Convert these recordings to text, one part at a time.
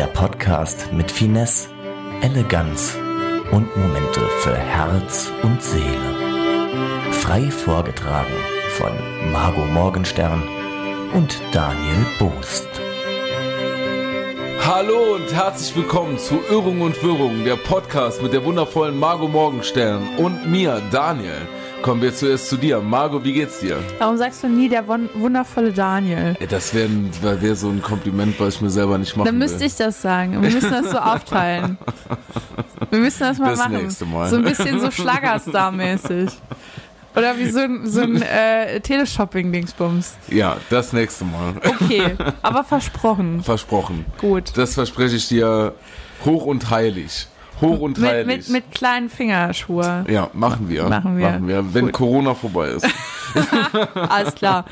Der Podcast mit Finesse, Eleganz und Momente für Herz und Seele. Frei vorgetragen von Margot Morgenstern und Daniel Boost. Hallo und herzlich willkommen zu Irrung und Wirrung, der Podcast mit der wundervollen Margot Morgenstern und mir, Daniel. Kommen wir zuerst zu dir. Margot, wie geht's dir? Warum sagst du nie der wundervolle Daniel? Das wäre wär so ein Kompliment, was ich mir selber nicht machen Dann müsste will. ich das sagen. Wir müssen das so aufteilen. Wir müssen das mal Das machen. nächste Mal. So ein bisschen so Schlagerstar-mäßig. Oder wie so ein, so ein äh, Teleshopping-Dingsbums. Ja, das nächste Mal. Okay, aber versprochen. Versprochen. Gut. Das verspreche ich dir hoch und heilig. Hoch und Mit, heilig. mit, mit kleinen Fingerschuhe. ja, machen wir. Machen wir. Machen wir, wenn Gut. Corona vorbei ist. Alles klar.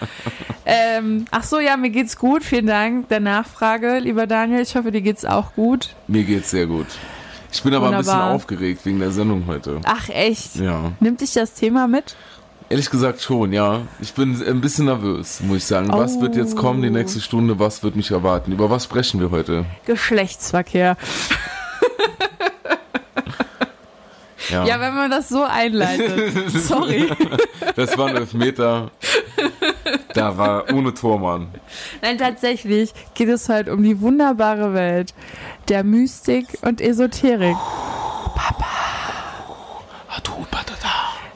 ähm, ach so, ja, mir geht's gut. Vielen Dank der Nachfrage, lieber Daniel. Ich hoffe, dir geht's auch gut. Mir geht's sehr gut. Ich bin aber ein bisschen Wunderbar. aufgeregt wegen der Sendung heute. Ach, echt? Ja. Nimmt dich das Thema mit? Ehrlich gesagt schon, ja. Ich bin ein bisschen nervös, muss ich sagen. Was Oh. wird jetzt kommen die nächste Stunde? Was wird mich erwarten? Über was sprechen wir heute? Geschlechtsverkehr. Ja, Ja, wenn man das so einleitet. Sorry. das war ein Elfmeter. Da war ohne Tormann. Nein, tatsächlich geht es heute um die wunderbare Welt der Mystik und Esoterik. Du, patata.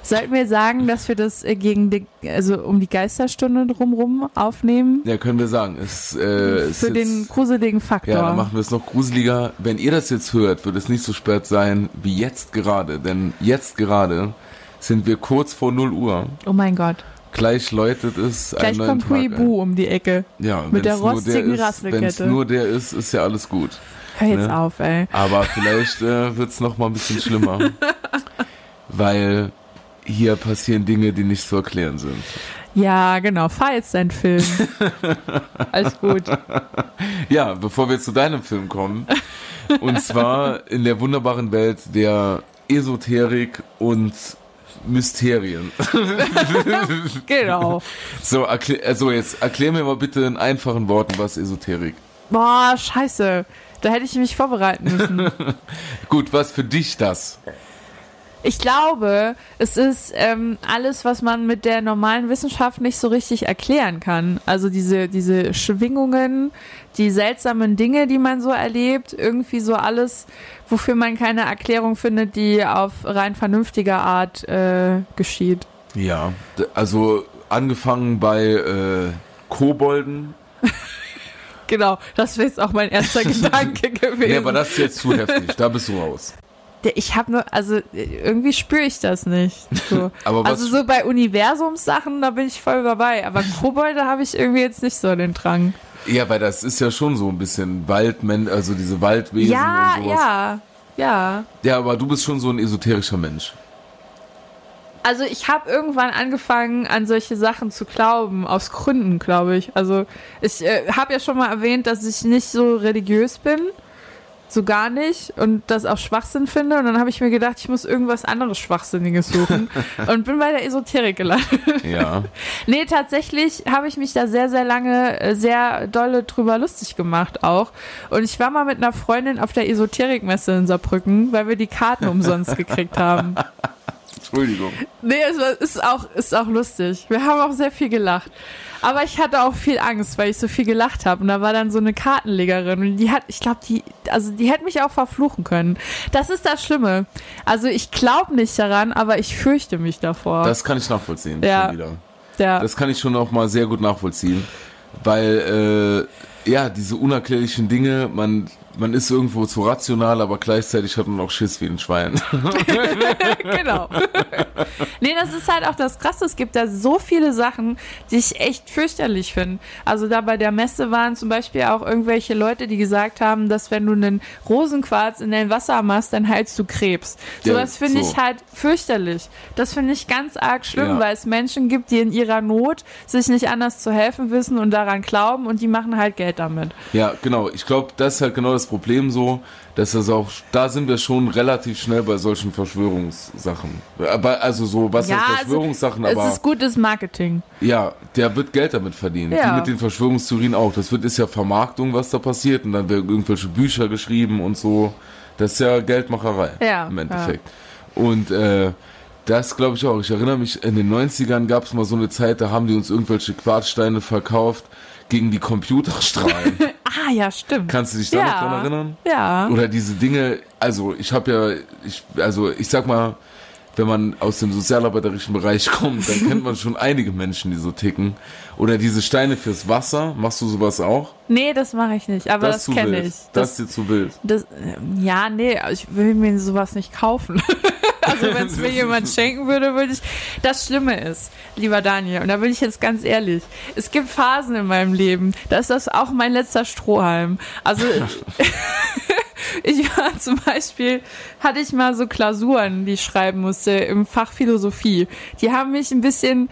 Sollten wir sagen, dass wir das äh, gegen die, also um die Geisterstunde drumrum aufnehmen? Ja, können wir sagen. Es, äh, Für jetzt, den gruseligen Faktor. Ja, dann machen wir es noch gruseliger. Wenn ihr das jetzt hört, wird es nicht so spät sein wie jetzt gerade. Denn jetzt gerade sind wir kurz vor 0 Uhr. oh mein Gott. Gleich läutet es Gleich einen kommt ein. Huibu um die Ecke. Ja, mit der rostigen ist, Wenn es Rasselkette. nur der ist, ist ja alles gut. Hör jetzt Ne? auf, ey. Aber vielleicht äh, wird es noch mal ein bisschen schlimmer. weil hier passieren Dinge, die nicht zu erklären sind. Ja, genau. Fahr jetzt deinen Film. Alles gut. Ja, bevor wir zu deinem Film kommen. Und zwar in der wunderbaren Welt der Esoterik und Mysterien. Genau. So, erklär, also jetzt erklär mir mal bitte in einfachen Worten, was Esoterik. Boah, scheiße. Da hätte ich mich vorbereiten müssen. Gut, was für dich das? Ich glaube, es ist ähm, alles, was man mit der normalen Wissenschaft nicht so richtig erklären kann. Also diese, diese Schwingungen, die seltsamen Dinge, die man so erlebt, irgendwie so alles, wofür man keine Erklärung findet, die auf rein vernünftiger Art äh, geschieht. Ja, also angefangen bei äh, Kobolden. Genau, das wäre jetzt auch mein erster Gedanke gewesen. Nee, aber das ist jetzt zu heftig, da bist du raus. Ich habe nur, also irgendwie spüre ich das nicht. So. Also so bei Universumssachen, da bin ich voll dabei. Aber Kobolde habe ich irgendwie jetzt nicht so den Drang. Ja, weil das ist ja schon so ein bisschen Waldmen, also diese Waldwesen Ja, und sowas. ja, ja. Ja, aber du bist schon so ein esoterischer Mensch. Also ich habe irgendwann angefangen, an solche Sachen zu glauben, aus Gründen, glaube ich. Also ich äh, habe ja schon mal erwähnt, dass ich nicht so religiös bin. So gar nicht. Und das auch Schwachsinn finde. Und dann habe ich mir gedacht, ich muss irgendwas anderes Schwachsinniges suchen. und bin bei der Esoterik gelandet. Ja. Nee, tatsächlich habe ich mich da sehr, sehr lange äh, sehr dolle drüber lustig gemacht auch. Und ich war mal mit einer Freundin auf der Esoterikmesse in Saarbrücken, weil wir die Karten umsonst gekriegt haben. Entschuldigung. Nee, es war- ist auch, ist auch lustig. Wir haben auch sehr viel gelacht. Aber ich hatte auch viel Angst, weil ich so viel gelacht habe. Und da war dann so eine Kartenlegerin und die hat, ich glaube, die, also die hätte mich auch verfluchen können. Das ist das Schlimme. Also ich glaube nicht daran, aber ich fürchte mich davor. Das kann ich nachvollziehen. Ja. Ja. Das kann ich schon auch mal sehr gut nachvollziehen. Weil, äh, ja, diese unerklärlichen Dinge, man, man ist irgendwo zu rational, aber gleichzeitig hat man auch Schiss wie ein Schwein. genau. nee, das ist halt auch das Krasse. Es gibt da so viele Sachen, die ich echt fürchterlich finde. Also da bei der Messe waren zum Beispiel auch irgendwelche Leute, die gesagt haben, dass wenn du einen Rosenquarz in dein Wasser machst, dann heilst du Krebs. Ja, Sowas finde so. ich halt fürchterlich. Das finde ich ganz arg schlimm, Ja. weil es Menschen gibt, die in ihrer Not sich nicht anders zu helfen wissen und daran glauben und die machen halt Geld damit. Ja, genau. Ich glaube, das ist halt genau das das Problem so, dass das auch, da sind wir schon relativ schnell bei solchen Verschwörungssachen. Aber, also so, was Ja, heißt also, Verschwörungssachen, es aber ist gutes Marketing. ja, der wird Geld damit verdienen. Ja. Die mit den Verschwörungstheorien auch. Das wird, ist ja Vermarktung, was da passiert und dann werden irgendwelche Bücher geschrieben und so. Das ist ja Geldmacherei Ja, im Endeffekt. Und äh, das glaube ich auch. Ich erinnere mich, in den 90ern gab es mal so eine Zeit, da haben die uns irgendwelche Quarzsteine verkauft gegen die Computerstrahlen. Ah, ja, stimmt. Kannst du dich da ja. noch dran erinnern? Ja. Oder diese Dinge, also ich habe ja, ich, also ich sag mal, wenn man aus dem sozialarbeiterischen Bereich kommt, dann kennt man schon einige Menschen, die so ticken. Oder diese Steine fürs Wasser, machst du sowas auch? Nee, das mache ich nicht, aber das, zu kenne ich. Das, ist dir zu wild. Das, ja, nee, ich will mir sowas nicht kaufen. also wenn es mir jemand schenken würde, würde ich. Das Schlimme ist, lieber Daniel, und da bin ich jetzt ganz ehrlich, es gibt Phasen in meinem Leben, da ist das auch mein letzter Strohhalm. Also ich war zum Beispiel, hatte ich mal so Klausuren, die ich schreiben musste im Fach Philosophie. Die haben mich ein bisschen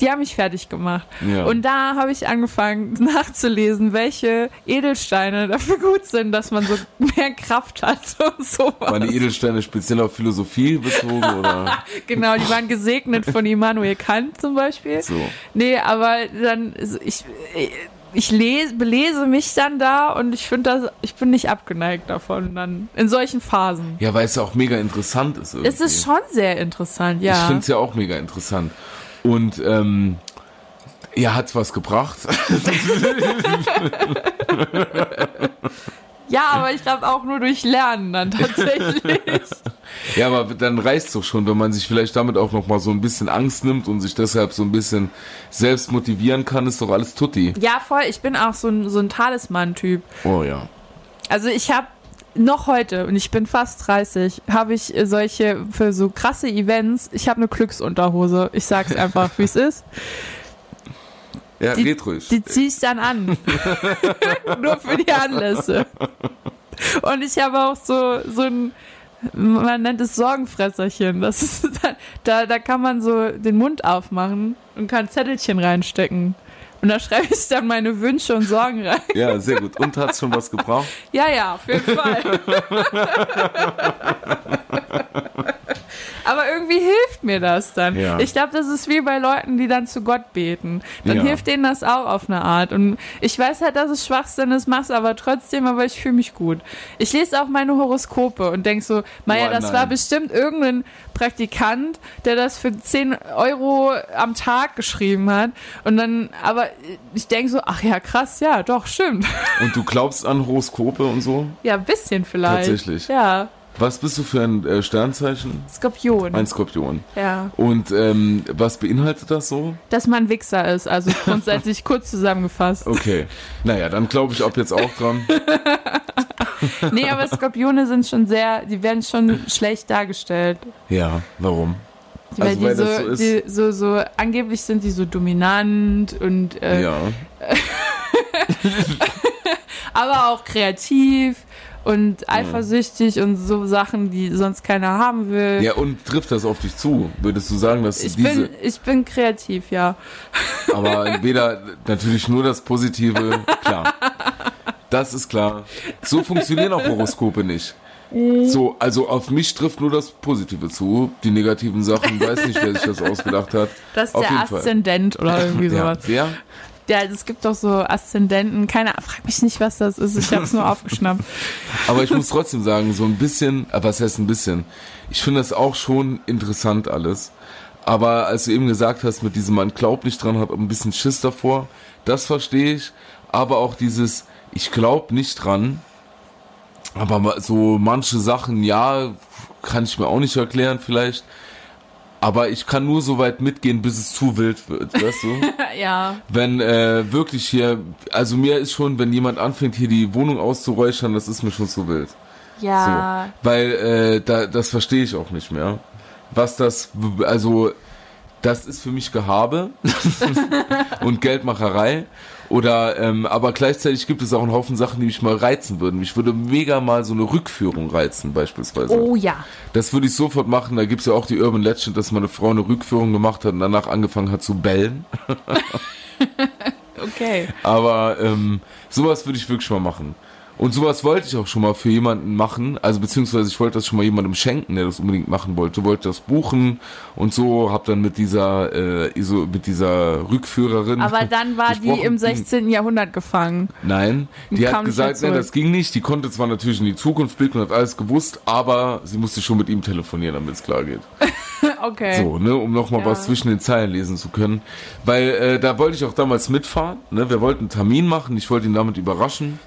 die haben mich fertig gemacht. Ja. Und da habe ich angefangen nachzulesen, welche Edelsteine dafür gut sind, dass man so mehr Kraft hat und sowas. Waren die Edelsteine speziell auf Philosophie bezogen oder Genau, die waren gesegnet von Immanuel Kant zum Beispiel. so? Nee, aber dann, ich, ich lese, belese mich dann da und ich finde das, ich bin nicht abgeneigt davon dann, in solchen Phasen. Ja, weil es ja auch mega interessant ist. Irgendwie. Es ist schon sehr interessant, ja. Ich finde es ja auch mega interessant. Und ähm, ja, hat's was gebracht? ja, aber ich glaube auch nur durch Lernen dann tatsächlich. Ja, aber dann reicht's doch schon, wenn man sich vielleicht damit auch noch mal so ein bisschen Angst nimmt und sich deshalb so ein bisschen selbst motivieren kann, ist doch alles tutti. ja, voll, ich bin auch so ein, so ein Talisman-Typ. Oh ja. Also ich habe noch heute, und ich bin fast 30, habe ich solche für so krasse Events, ich habe eine Glücksunterhose. Ich sag's einfach, wie es ist. Ja, Die- ruhig. Die ziehe ich dann an. Nur für die Anlässe. Und ich habe auch so, so ein, man nennt es Sorgenfresserchen. Das ist da, da kann man so den Mund aufmachen und kann Zettelchen reinstecken. Und da schreibe ich dann meine Wünsche und Sorgen rein. Ja, sehr gut. Und hat's schon was gebraucht? Ja, ja, auf jeden Fall. Aber irgendwie hilft mir das dann. Ja. Ich glaube, das ist wie bei Leuten, die dann zu Gott beten. Dann Ja. hilft denen das auch auf eine Art. Und ich weiß halt, dass es Schwachsinn ist, mach's aber trotzdem, aber ich fühle mich gut. Ich lese auch meine Horoskope und denk so, Maja, Oh, das nein. war bestimmt irgendein Praktikant, der das für 10 Euro am Tag geschrieben hat. Und dann, aber ich denk so, ach ja, krass, ja, doch, stimmt. Und du glaubst an Horoskope und so? Ja, ein bisschen vielleicht. Tatsächlich. Ja, Was bist du für ein äh, Sternzeichen? Skorpion. Ein Skorpion. ja. Und ähm, was beinhaltet das so? Dass man Wichser ist, also grundsätzlich kurz zusammengefasst. Okay. Naja, dann glaube ich ab jetzt auch dran. Nee, aber Skorpione sind schon sehr, die werden schon schlecht dargestellt. Ja, warum? Weil Also, die weil so, so ist. die so, so, angeblich sind die so dominant und, äh, ja. aber auch kreativ und eifersüchtig und so Sachen, die sonst keiner haben will. Ja, und trifft das auf dich zu? Würdest du sagen, dass ich, diese, bin, ich bin kreativ, ja. aber weder natürlich nur das Positive, klar. Das ist klar. So funktionieren auch Horoskope nicht. So, also auf mich trifft nur das Positive zu. Die negativen Sachen, weiß nicht, wer sich das ausgedacht hat. Das ist Auf der Fall. Aszendent oder irgendwie Ja, sowas. Ja, es gibt doch so Aszendenten. Keine frag mich nicht, was das ist. Ich habe es nur aufgeschnappt. Aber ich muss trotzdem sagen, so ein bisschen, äh, was heißt ein bisschen? Ich finde das auch schon interessant alles. Aber als du eben gesagt hast, mit diesem man glaubt nicht dran, hat ein bisschen Schiss davor, das verstehe ich. Aber auch dieses, ich glaube nicht dran. Aber so manche Sachen, ja, kann ich mir auch nicht erklären vielleicht. Aber ich kann nur so weit mitgehen, bis es zu wild wird, weißt du? ja. wenn äh, wirklich hier, also mir ist schon, wenn jemand anfängt, hier die Wohnung auszuräuchern, das ist mir schon zu wild. Ja. So. Weil äh, da, das verstehe ich auch nicht mehr. Was das, also das ist für mich Gehabe und Geldmacherei. Oder ähm, aber gleichzeitig gibt es auch einen Haufen Sachen, die mich mal reizen würden. Mich würde mega mal so eine Rückführung reizen, beispielsweise. Oh ja. Das würde ich sofort machen. Da gibt's ja auch die Urban Legend, dass meine Frau eine Rückführung gemacht hat und danach angefangen hat zu bellen. Okay. Aber ähm, sowas würde ich wirklich mal machen. Und sowas wollte ich auch schon mal für jemanden machen, also beziehungsweise ich wollte das schon mal jemandem schenken, der das unbedingt machen wollte. Wollte das buchen und so, hab dann mit dieser äh, ISO, mit dieser Rückführerin. Aber dann war die gesprochen. im 16. Jahrhundert gefangen. Nein, die hat gesagt, nein, das ging nicht. Die konnte zwar natürlich in die Zukunft blicken und hat alles gewusst, aber sie musste schon mit ihm telefonieren, damit es klar geht. Okay. So, ne, um nochmal Ja. was zwischen den Zeilen lesen zu können. Weil äh, da wollte ich auch damals mitfahren. Ne? Wir wollten einen Termin machen, ich wollte ihn damit überraschen.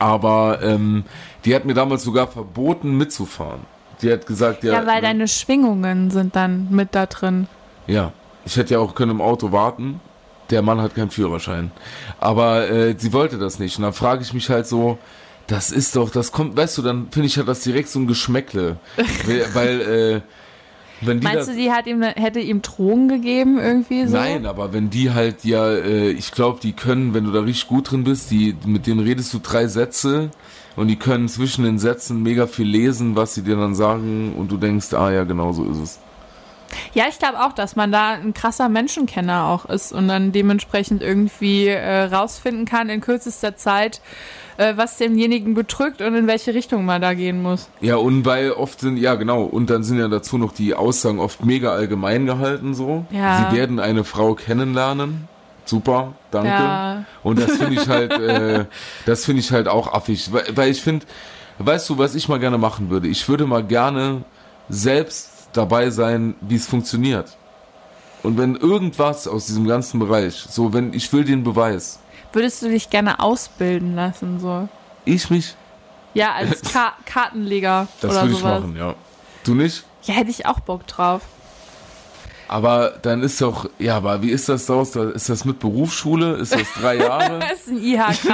Aber ähm, die hat mir damals sogar verboten mitzufahren. Die hat gesagt, ja. Ja, weil ne, deine Schwingungen sind dann mit da drin. ja, ich hätte ja auch können im Auto warten. Der Mann hat keinen Führerschein. Aber äh, sie wollte das nicht. Und dann frage ich mich halt so, das ist doch, das kommt, weißt du, dann finde ich hat das direkt so ein Geschmäckle. weil, äh, Meinst du, die hat ihm, hätte ihm Drogen gegeben irgendwie so? Nein, aber wenn die halt ja, äh, ich glaube, die können, wenn du da richtig gut drin bist, die mit denen redest du drei Sätze und die können zwischen den Sätzen mega viel lesen, was sie dir dann sagen und du denkst, ah ja, genau so ist es. Ja, ich glaube auch, dass man da ein krasser Menschenkenner auch ist und dann dementsprechend irgendwie äh, rausfinden kann in kürzester Zeit, äh, was demjenigen bedrückt und in welche Richtung man da gehen muss. Ja, und weil oft sind, ja genau, und dann sind ja dazu noch die Aussagen oft mega allgemein gehalten so. Ja. Sie werden eine Frau kennenlernen. Super, danke. Ja. Und das finde ich halt, äh, das finde ich halt auch affig, weil, weil ich finde, weißt du, was ich mal gerne machen würde? Ich würde mal gerne selbst dabei sein, wie es funktioniert. Und wenn irgendwas aus diesem ganzen Bereich, so wenn ich will den Beweis, Würdest du dich gerne ausbilden lassen so? ich mich, Ja, als Ka Kartenleger das oder würde ich machen, ja. Du nicht? Ja, hätte ich auch Bock drauf. Aber dann ist doch, ja, aber wie ist das aus? Da- Ist das mit Berufsschule? Ist das drei Jahre? Das ist ein IHK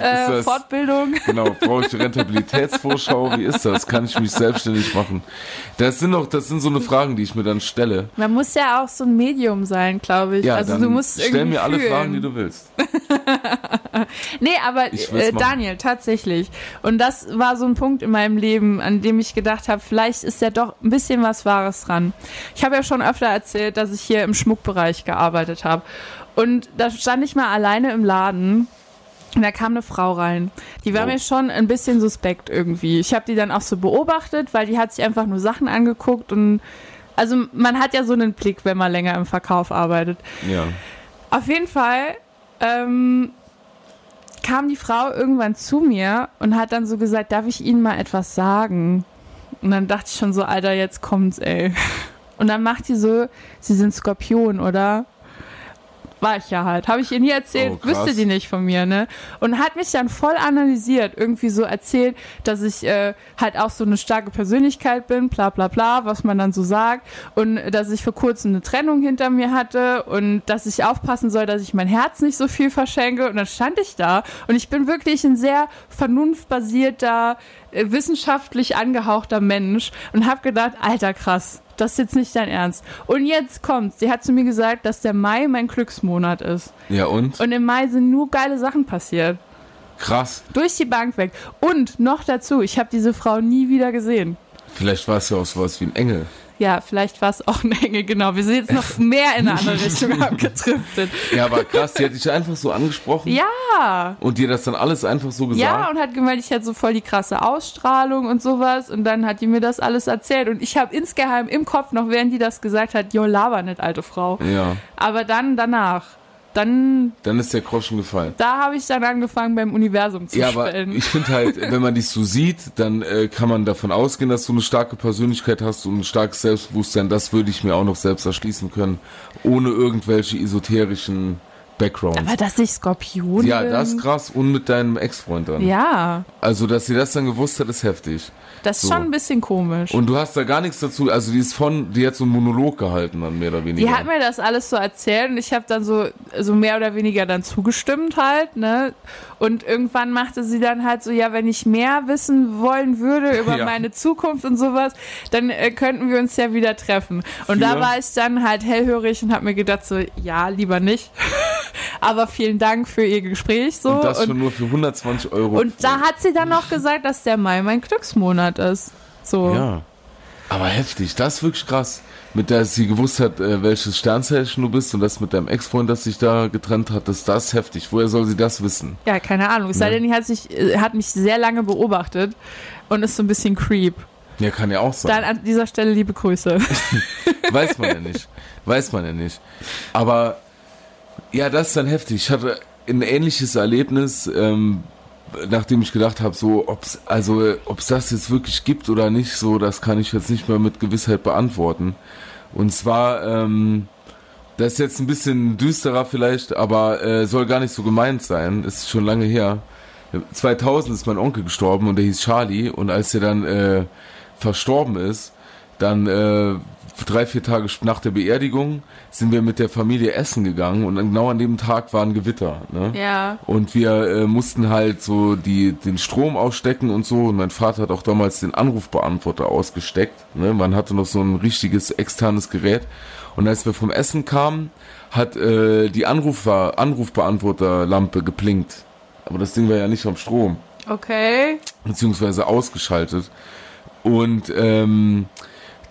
äh. Genau, brauche ich die Rentabilitätsvorschau? Wie ist das? Kann ich mich selbstständig machen? Das sind doch, das sind so eine Fragen, die ich mir dann stelle. Man muss ja auch so ein Medium sein, glaube ich. Ja, also du musst stell irgendwie mir alle fühlen. Fragen, die du willst. Nee, aber äh. Daniel, tatsächlich. Und das war so ein Punkt in meinem Leben, an dem ich gedacht habe, vielleicht ist ja doch ein bisschen was Wahres dran. Ich habe ja schon öfter erzählt, dass ich hier im Schmuckbereich gearbeitet habe. Und da stand ich mal alleine im Laden. Und da kam eine Frau rein. Die war Oh. mir schon ein bisschen suspekt irgendwie. Ich habe die dann auch so beobachtet, weil die hat sich einfach nur Sachen angeguckt und also man hat ja so einen Blick, wenn man länger im Verkauf arbeitet. Ja. Auf jeden Fall ähm, kam die Frau irgendwann zu mir und hat dann so gesagt, darf ich Ihnen mal etwas sagen? Und dann dachte ich schon so, Alter, jetzt kommt's, ey. Und dann macht die so, Sie sind Skorpion, oder? War ich ja halt. Habe ich ihr nie erzählt, Oh, wüsste die nicht von mir, ne? Und hat mich dann voll analysiert, irgendwie so erzählt, dass ich äh, halt auch so eine starke Persönlichkeit bin, bla bla bla, was man dann so sagt. Und dass ich vor kurzem eine Trennung hinter mir hatte und dass ich aufpassen soll, dass ich mein Herz nicht so viel verschenke. Und dann stand ich da und ich bin wirklich ein sehr vernunftbasierter, äh, wissenschaftlich angehauchter Mensch und habe gedacht, alter krass, das ist jetzt nicht dein Ernst. Und jetzt kommt's. Sie hat zu mir gesagt, dass der Mai mein Glücksmonat ist. Ja, und? Und im Mai sind nur geile Sachen passiert. Krass. Durch die Bank weg. Und noch dazu, ich habe diese Frau nie wieder gesehen. Vielleicht war es ja auch sowas wie ein Engel. Ja, vielleicht war es auch ein Engel, genau. Wir sind jetzt noch mehr in eine andere Richtung abgedriftet. Ja, aber krass, die hat dich einfach so angesprochen Ja. und dir das dann alles einfach so gesagt. Ja, und hat gemeint, ich hätte so voll die krasse Ausstrahlung und sowas. Und dann hat die mir das alles erzählt. Und ich habe insgeheim im Kopf noch, während die das gesagt hat, jo, laber nicht, alte Frau. ja. Aber dann danach, dann, Dann ist der Groschen gefallen. da habe ich dann angefangen, beim Universum zu Ja, aber spellen. ich finde halt, wenn man dich so sieht, dann äh, kann man davon ausgehen, dass du eine starke Persönlichkeit hast und ein starkes Selbstbewusstsein. Das würde ich mir auch noch selbst erschließen können, ohne irgendwelche esoterischen Backgrounds. aber dass ich Skorpion ja, bin. das ist krass. Und mit deinem Ex-Freund dann. Ja, Also, dass sie das dann gewusst hat, ist heftig. das ist So. schon ein bisschen komisch. Und du hast da gar nichts dazu. Also, die ist von, die hat so einen Monolog gehalten dann mehr oder weniger. Die hat mir das alles so erzählt und ich habe dann so, so mehr oder weniger dann zugestimmt halt, ne? Und irgendwann machte sie dann halt so, ja, wenn ich mehr wissen wollen würde über Ja. meine Zukunft und sowas, dann äh, könnten wir uns ja wieder treffen. Und da Für? war ich dann halt hellhörig und habe mir gedacht so, ja, lieber nicht. Aber vielen Dank für ihr Gespräch so. und das und schon nur für 120 Euro. und da hat sie dann noch gesagt, dass der Mai mein Glücksmonat ist. So. Ja. Aber heftig, das ist wirklich krass. Mit der sie gewusst hat, äh, welches Sternzeichen du bist und das mit deinem Ex-Freund, das sich da getrennt hat, das ist das heftig. Woher soll sie das wissen? Ja, keine Ahnung. Es sei Ja. denn, die hat, sich, äh, hat mich sehr lange beobachtet und ist so ein bisschen creep. Ja, kann ja auch sein. Dann an dieser Stelle liebe Grüße. Weiß man ja nicht. Weiß man ja nicht. Aber ja, das ist dann heftig. Ich hatte ein ähnliches Erlebnis, ähm, nachdem ich gedacht habe, so, ob's, also, ob's das jetzt wirklich gibt oder nicht, so, das kann ich jetzt nicht mehr mit Gewissheit beantworten. Und zwar, ähm, das ist jetzt ein bisschen düsterer vielleicht, aber äh, soll gar nicht so gemeint sein. Ist schon lange her. 2000 ist mein Onkel gestorben und der hieß Charlie und als er dann äh, verstorben ist, dann äh, drei, vier Tage nach der Beerdigung sind wir mit der Familie essen gegangen und genau an dem Tag war ein Gewitter. Ne? Ja. Und wir äh, mussten halt so die, den Strom ausstecken und so. Und mein Vater hat auch damals den Anrufbeantworter ausgesteckt. Ne? Man hatte noch so ein richtiges externes Gerät. Und als wir vom Essen kamen, hat äh, die Anrufer, Anrufbeantworterlampe geblinkt. Aber das Ding war ja nicht am Strom Okay. beziehungsweise ausgeschaltet. Und ähm,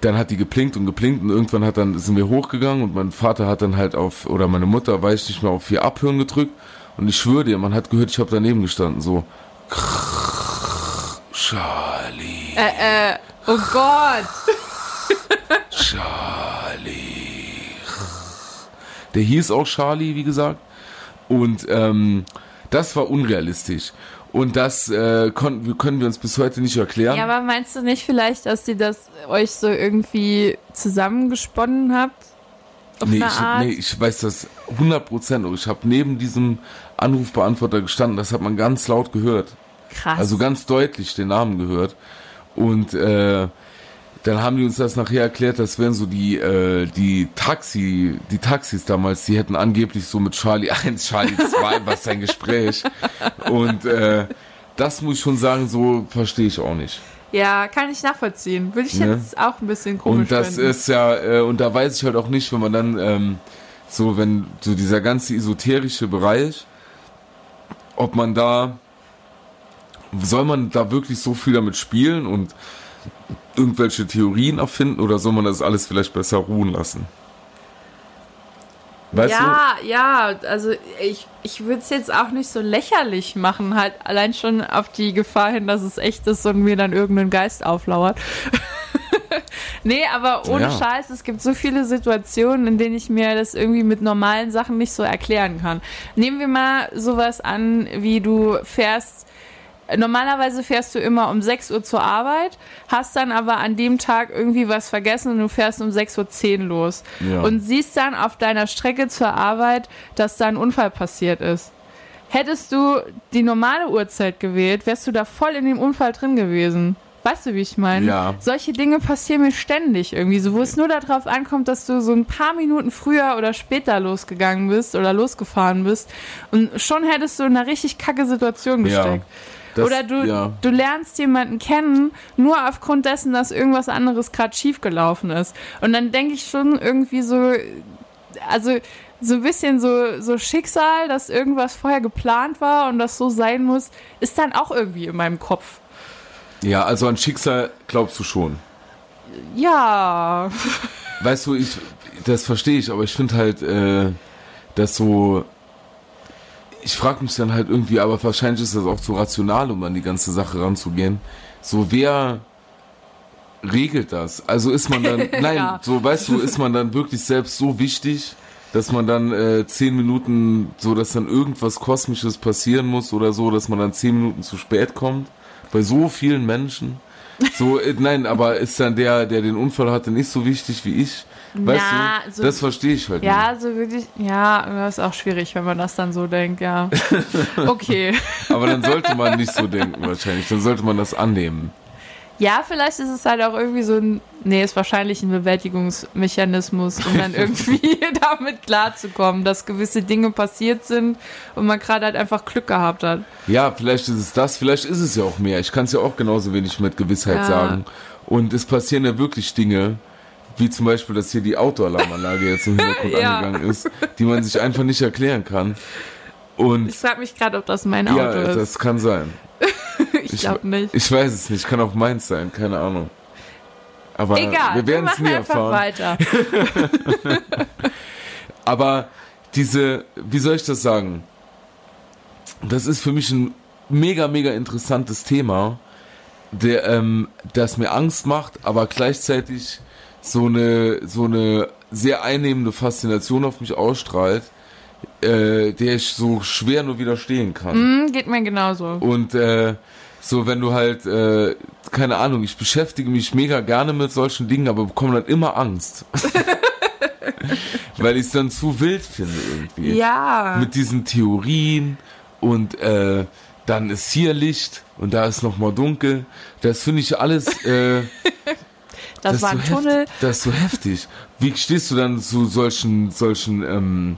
dann hat die geplinkt und geplinkt und irgendwann hat dann sind wir hochgegangen und mein Vater hat dann halt auf oder meine Mutter weiß ich nicht mehr auf vier Abhören gedrückt und ich schwöre dir, man hat gehört, ich habe daneben gestanden so Charlie, Äh, äh, oh Gott. Charlie. Der hieß auch Charlie, wie gesagt. Und ähm, das war unrealistisch. Und das äh, konnten, können wir uns bis heute nicht erklären. Ja, aber meinst du nicht vielleicht, dass die das euch so irgendwie zusammengesponnen habt? Auf Nee ich, Art? nee, ich weiß das 100 Prozent. Ich habe neben diesem Anrufbeantworter gestanden, das hat man ganz laut gehört. Krass. Also ganz deutlich den Namen gehört. Und äh, dann haben die uns das nachher erklärt, das wären so die, äh, die Taxi, die Taxis damals, die hätten angeblich so mit Charlie 1, Charlie 2, was sein Gespräch. Und äh, das muss ich schon sagen, so verstehe ich auch nicht. ja, kann ich nachvollziehen. Würde ich Ne? jetzt auch ein bisschen komisch Und das finden. ist ja, äh, und da weiß ich halt auch nicht, wenn man dann ähm, so, wenn so dieser ganze esoterische Bereich, ob man da, soll man da wirklich so viel damit spielen und irgendwelche Theorien erfinden oder soll man das alles vielleicht besser ruhen lassen? Weißt ja, ja, also ich, ich würde es jetzt auch nicht so lächerlich machen, halt allein schon auf die Gefahr hin, dass es echt ist und mir dann irgendein Geist auflauert. nee, aber ohne Ja. Scheiß, es gibt so viele Situationen, in denen ich mir das irgendwie mit normalen Sachen nicht so erklären kann. Nehmen wir mal sowas an, wie du fährst Normalerweise fährst du immer um 6 Uhr zur Arbeit, hast dann aber an dem Tag irgendwie was vergessen und du fährst um 6.10 Uhr los. Ja. Und siehst dann auf deiner Strecke zur Arbeit, dass da ein Unfall passiert ist. Hättest du die normale Uhrzeit gewählt, wärst du da voll in dem Unfall drin gewesen. Weißt du, wie ich meine? Ja. Solche Dinge passieren mir ständig irgendwie, so wo es nur darauf ankommt, dass du so ein paar Minuten früher oder später losgegangen bist oder losgefahren bist und schon hättest du in einer richtig kacke Situation Ja. Das- Oder du, ja. du lernst jemanden kennen, nur aufgrund dessen, dass irgendwas anderes gerade schiefgelaufen ist. Und dann denke ich schon irgendwie so, also so ein bisschen so, so Schicksal, dass irgendwas vorher geplant war und das so sein muss, ist dann auch irgendwie in meinem Kopf. Ja, also an Schicksal glaubst du schon. Ja. Weißt du, ich, das verstehe ich, aber ich finde halt, äh, dass so, ich frage mich dann halt irgendwie, aber wahrscheinlich ist das auch zu rational, um an die ganze Sache ranzugehen. So, wer regelt das? Also ist man dann, nein, Ja. so, weißt du, ist man dann wirklich selbst so wichtig, dass man dann äh, zehn Minuten, so dass dann irgendwas Kosmisches passieren muss oder so, dass man dann zehn Minuten zu spät kommt? Bei so vielen Menschen? So, äh, nein, aber ist dann der, der den Unfall hatte, nicht so wichtig wie ich? Weißt Na, du? so- das verstehe ich halt Ja, so wirklich, ja, das ist auch schwierig, wenn man das dann so denkt, ja. Okay. nicht. Aber dann sollte man nicht so denken wahrscheinlich. Dann sollte man das annehmen. Ja, vielleicht ist es halt auch irgendwie so ein, nee, ist wahrscheinlich ein Bewältigungsmechanismus, um dann irgendwie damit klarzukommen, dass gewisse Dinge passiert sind und man gerade halt einfach Glück gehabt hat. Ja, vielleicht ist es das, vielleicht ist es ja auch mehr. Ich kann es ja auch genauso wenig mit Gewissheit Ja. sagen. Und es passieren ja wirklich Dinge, wie zum Beispiel, dass hier die Autoalarmanlage jetzt im Hintergrund Ja. angegangen ist, die man sich einfach nicht erklären kann. Und Ich frage mich gerade, ob das mein Auto ja, ist. das kann sein. ich glaube nicht. Ich weiß es nicht, kann auch meins sein, keine Ahnung. Aber Egal, wir werden es nie erfahren. weiter. Aber diese, wie soll ich das sagen? Das ist für mich ein mega, mega interessantes Thema, der, ähm, das mir Angst macht, aber gleichzeitig so eine, so eine sehr einnehmende Faszination auf mich ausstrahlt, äh, der ich so schwer nur widerstehen kann. Hm, geht mir genauso. Und äh, so, wenn du halt, äh, keine Ahnung, ich beschäftige mich mega gerne mit solchen Dingen, aber bekomme dann immer Angst. Weil ich es dann zu wild finde irgendwie. Ja. Mit diesen Theorien und äh, dann ist hier Licht und da ist nochmal dunkel. Das finde ich alles. Äh, das, war ist ein so Tunnel. Heftig, das ist so heftig. Wie stehst du dann zu solchen, solchen, ähm,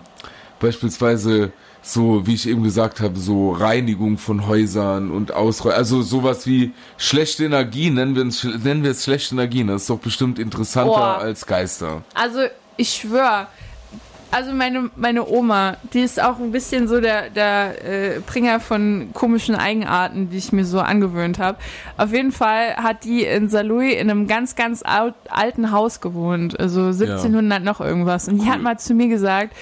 beispielsweise so, wie ich eben gesagt habe, so Reinigung von Häusern und Ausräumen, also sowas wie schlechte Energie, nennen wir es, nennen wir es schlechte Energien. Das ist doch bestimmt interessanter Boah. als Geister. Also, ich schwöre. Also meine, meine Oma, die ist auch ein bisschen so der, der äh, Bringer von komischen Eigenarten, die ich mir so angewöhnt habe. Auf jeden Fall hat die in Saarlouis in einem ganz, ganz al- alten Haus gewohnt, also 1700 noch irgendwas. Und die hat mal zu mir gesagt,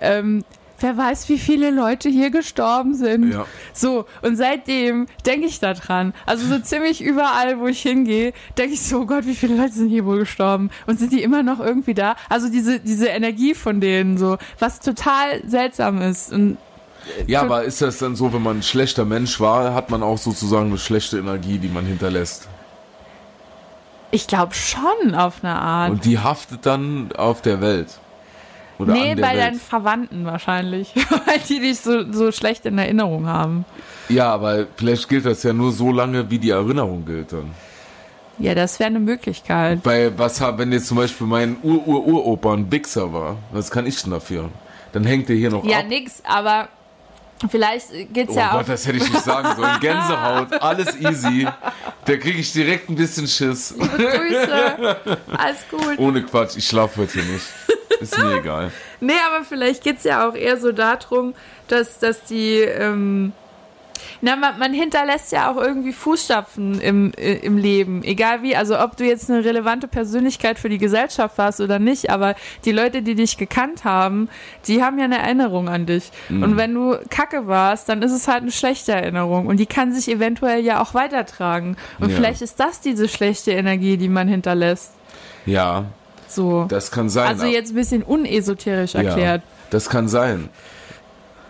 ähm, wer weiß, wie viele Leute hier gestorben sind. Ja. So, und seitdem denke ich da dran. Also so ziemlich überall, wo ich hingehe, denke ich so, oh Gott, wie viele Leute sind hier wohl gestorben? Und sind die immer noch irgendwie da? Also diese, diese Energie von denen, so, was total seltsam ist. Und Ja, aber ist das dann so, wenn man ein schlechter Mensch war, hat man auch sozusagen eine schlechte Energie, die man hinterlässt? ich glaube schon auf eine Art. Und die haftet dann auf der Welt. Oder nee, bei Welt. deinen Verwandten wahrscheinlich, weil die dich so, so schlecht in Erinnerung haben. Ja, aber vielleicht gilt das ja nur so lange, wie die Erinnerung gilt dann. Ja, das wäre eine Möglichkeit. Bei was wenn jetzt zum Beispiel mein Ur-Ur-Uropa ein Wichser war, was kann ich denn dafür? Dann hängt der hier noch Ja, ab. nix, aber vielleicht geht's Oh ja auch. Gott, das hätte ich nicht sagen sollen. Gänsehaut, alles easy. Da kriege ich direkt ein bisschen Schiss. Grüße. Alles gut. Ohne Quatsch, ich schlafe heute hier nicht. Ist mir egal. Nee, aber vielleicht geht's ja auch eher so darum, dass, dass die, ähm, na, man, man hinterlässt ja auch irgendwie Fußstapfen im, äh, im Leben. Egal wie, also ob du jetzt eine relevante Persönlichkeit für die Gesellschaft warst oder nicht, aber die Leute, die dich gekannt haben, die haben ja eine Erinnerung an dich. Und wenn du kacke warst, dann ist es halt eine schlechte Erinnerung. Und die kann sich eventuell ja auch weitertragen. Und Ja. vielleicht ist das diese schlechte Energie, die man hinterlässt. Ja, So. das kann sein. Also jetzt ein bisschen unesoterisch erklärt. Ja, das kann sein.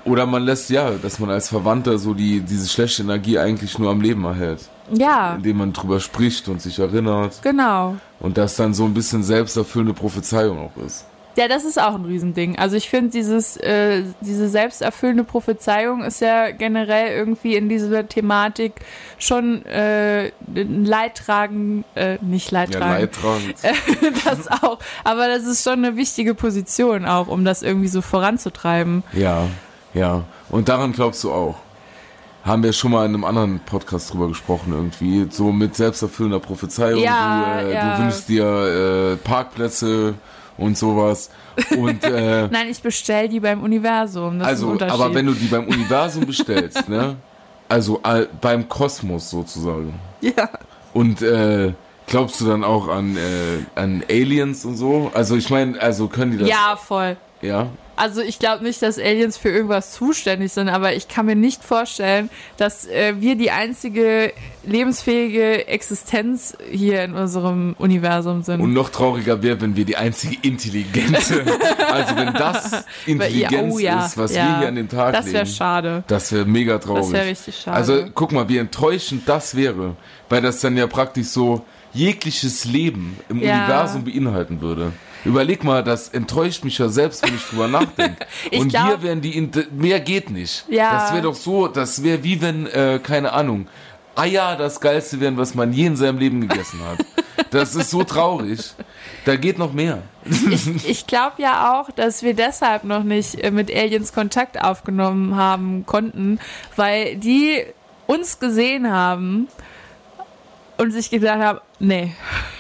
Oder man lässt ja, dass man als Verwandter so die, diese schlechte Energie eigentlich nur am Leben erhält. Ja, Indem man drüber spricht und sich erinnert. genau. Und das dann so ein bisschen selbsterfüllende Prophezeiung auch ist. Ja, das ist auch ein Riesending. Also ich finde, dieses, äh, diese selbsterfüllende Prophezeiung ist ja generell irgendwie in dieser Thematik schon äh, ein Leidtragen, äh, nicht Ja, Leidtragen, leidtragend. das auch. Aber das ist schon eine wichtige Position auch, um das irgendwie so voranzutreiben. Ja, ja. Und daran glaubst du auch. Haben wir schon mal in einem anderen Podcast drüber gesprochen, irgendwie. So mit selbsterfüllender Prophezeiung. Ja, du, äh, ja. du wünschst dir äh, Parkplätze und sowas. Und äh, Nein, ich bestell die beim Universum. Das ist ein also, Unterschied. aber wenn du die beim Universum bestellst, ne? Also all, beim Kosmos sozusagen. ja. Und äh, glaubst du dann auch an, äh, an Aliens und so? Also ich meine, also können die das? ja, voll. Ja. Also ich glaube nicht, dass Aliens für irgendwas zuständig sind, aber ich kann mir nicht vorstellen, dass äh, wir die einzige lebensfähige Existenz hier in unserem Universum sind. Und noch trauriger wäre, wenn wir die einzige intelligente, also wenn das Intelligenz oh ja, ist, was ja. wir hier an den Tag das wäre legen. schade. Das wäre mega traurig. Das wäre richtig schade. Also guck mal, wie enttäuschend das wäre, weil das dann ja praktisch so jegliches Leben im Ja. Universum beinhalten würde. Überleg mal, das enttäuscht mich ja selbst, wenn ich drüber nachdenke. Ich Und glaub- hier wären die, in- mehr geht nicht. Ja. Das wäre doch so, das wäre wie wenn, äh, keine Ahnung, Eier das Geilste wären, was man je in seinem Leben gegessen hat. Das ist so traurig. Da geht noch mehr. ich ich glaube ja auch, dass wir deshalb noch nicht äh, mit Aliens Kontakt aufgenommen haben konnten, weil die uns gesehen haben und sich gedacht haben, nee,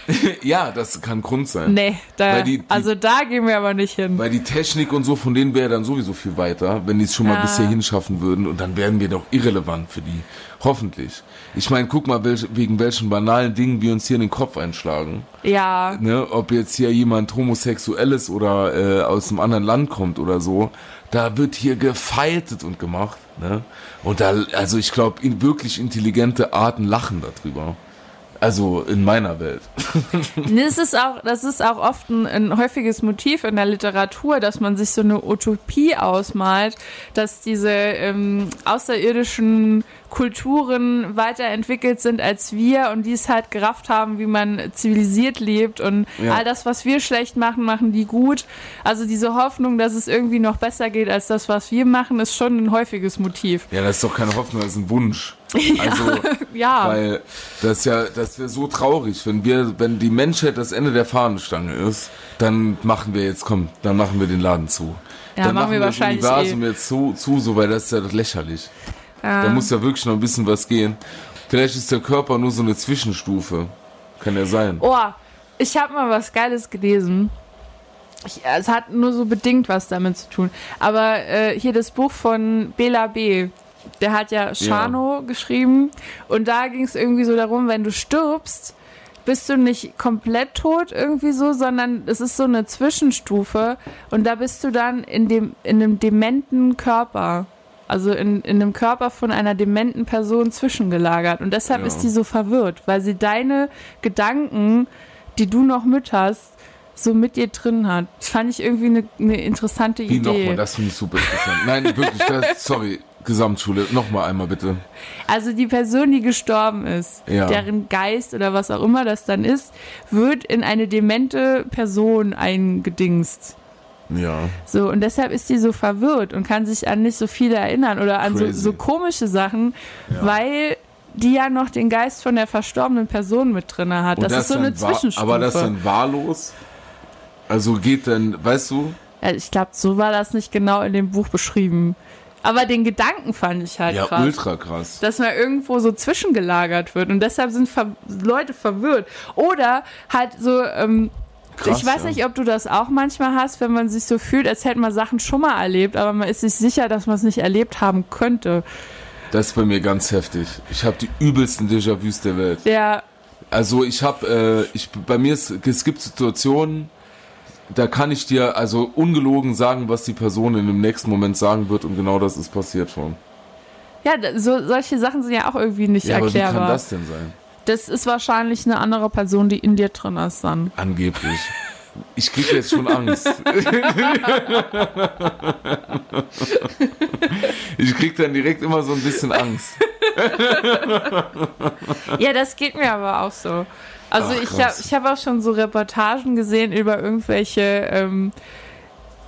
ja, das kann Grund sein. Nee, da, die- die- also da gehen wir aber nicht hin. Weil die Technik und so, von denen wäre dann sowieso viel weiter, wenn die es schon mal Ja. bis hierhin schaffen würden. Und dann wären wir doch irrelevant für die. Hoffentlich. Ich meine, guck mal, welch, wegen welchen banalen Dingen wir uns hier in den Kopf einschlagen. Ja, Ne? Ob jetzt hier jemand homosexuell ist oder äh, aus einem anderen Land kommt oder so. Da wird hier gefeitet und gemacht. Ne? Und da, also ich glaube, in wirklich intelligente Arten lachen darüber. Also in meiner Welt. das ist auch, das ist auch oft ein, ein häufiges Motiv in der Literatur, dass man sich so eine Utopie ausmalt, dass diese ähm, außerirdischen Kulturen weiterentwickelt sind als wir und die es halt gerafft haben, wie man zivilisiert lebt und Ja. all das, was wir schlecht machen, machen die gut. Also diese Hoffnung, dass es irgendwie noch besser geht als das, was wir machen, ist schon ein häufiges Motiv. Ja, das ist doch keine Hoffnung, das ist ein Wunsch. Also, Ja. Weil das ja, das wäre so traurig, wenn wir, wenn die Menschheit das Ende der Fahnenstange ist, dann machen wir jetzt, komm, dann machen wir den Laden zu. Ja, dann machen wir das wahrscheinlich Universum eh. jetzt zu, zu, so, weil das ist ja lächerlich. Da Ähm, muss ja wirklich noch ein bisschen was gehen. Vielleicht ist der Körper nur so eine Zwischenstufe. Kann ja sein. Oh, ich habe mal was Geiles gelesen. Ich, es hat nur so bedingt was damit zu tun. Aber äh, hier das Buch von Bela B. Der hat ja Shano geschrieben. Und da ging es irgendwie so darum, wenn du stirbst, bist du nicht komplett tot irgendwie so, sondern es ist so eine Zwischenstufe. Und da bist du dann in dem in einem dementen Körper. Also in, in einem Körper von einer dementen Person zwischengelagert. Und deshalb Ja. ist die so verwirrt, weil sie deine Gedanken, die du noch mit hast, so mit dir drin hat. Das fand ich irgendwie eine, eine interessante Wie Idee. nochmal? Das finde ich super interessant. Nein, wirklich, das, sorry, Gesamtschule, nochmal einmal bitte. Also die Person, die gestorben ist, Ja. deren Geist oder was auch immer das dann ist, wird in eine demente Person eingedingst. Ja. So, und deshalb ist die so verwirrt und kann sich an nicht so viele erinnern oder an so, so komische Sachen, weil die ja noch den Geist von der verstorbenen Person mit drin hat. Und Das, ist so eine Zwischenstufe. Aber das dann wahllos? Also geht dann, weißt du, Ja, ich glaube, so war das nicht genau in dem Buch beschrieben. Aber den Gedanken fand ich halt ja, krass. ultra krass. Dass man irgendwo so zwischengelagert wird und deshalb sind ver Leute verwirrt. Oder halt so, ähm, Krass, ich weiß ja. nicht, ob du das auch manchmal hast, wenn man sich so fühlt, als hätte man Sachen schon mal erlebt, aber man ist sich sicher, dass man es nicht erlebt haben könnte. Das ist bei mir ganz heftig. Ich habe die übelsten Déjà-vus der Welt. Ja, Also ich habe, äh, ich bei mir ist, es gibt Situationen, da kann ich dir also ungelogen sagen, was die Person in dem nächsten Moment sagen wird und genau das ist passiert schon. ja, so, solche Sachen sind ja auch irgendwie nicht Ja, aber wie erklärbar. kann das denn sein? das ist wahrscheinlich eine andere Person, die in dir drin ist dann. Angeblich. Ich krieg jetzt schon Angst. ich krieg dann direkt immer so ein bisschen Angst. Ja, das geht mir aber auch so. Also Ach, ich habe ich hab auch schon so Reportagen gesehen über irgendwelche, ähm,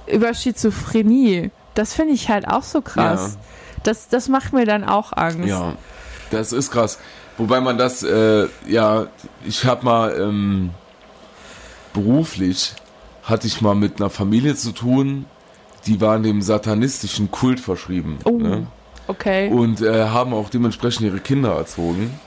über Schizophrenie. Das finde ich halt auch so krass. Das, das macht mir dann auch Angst. Ja, das ist krass. Wobei man das, äh, ja, ich habe mal ähm, beruflich, hatte ich mal mit einer Familie zu tun, die waren dem satanistischen Kult verschrieben. Oh. Ne? Okay. Und äh, haben auch dementsprechend ihre Kinder erzogen.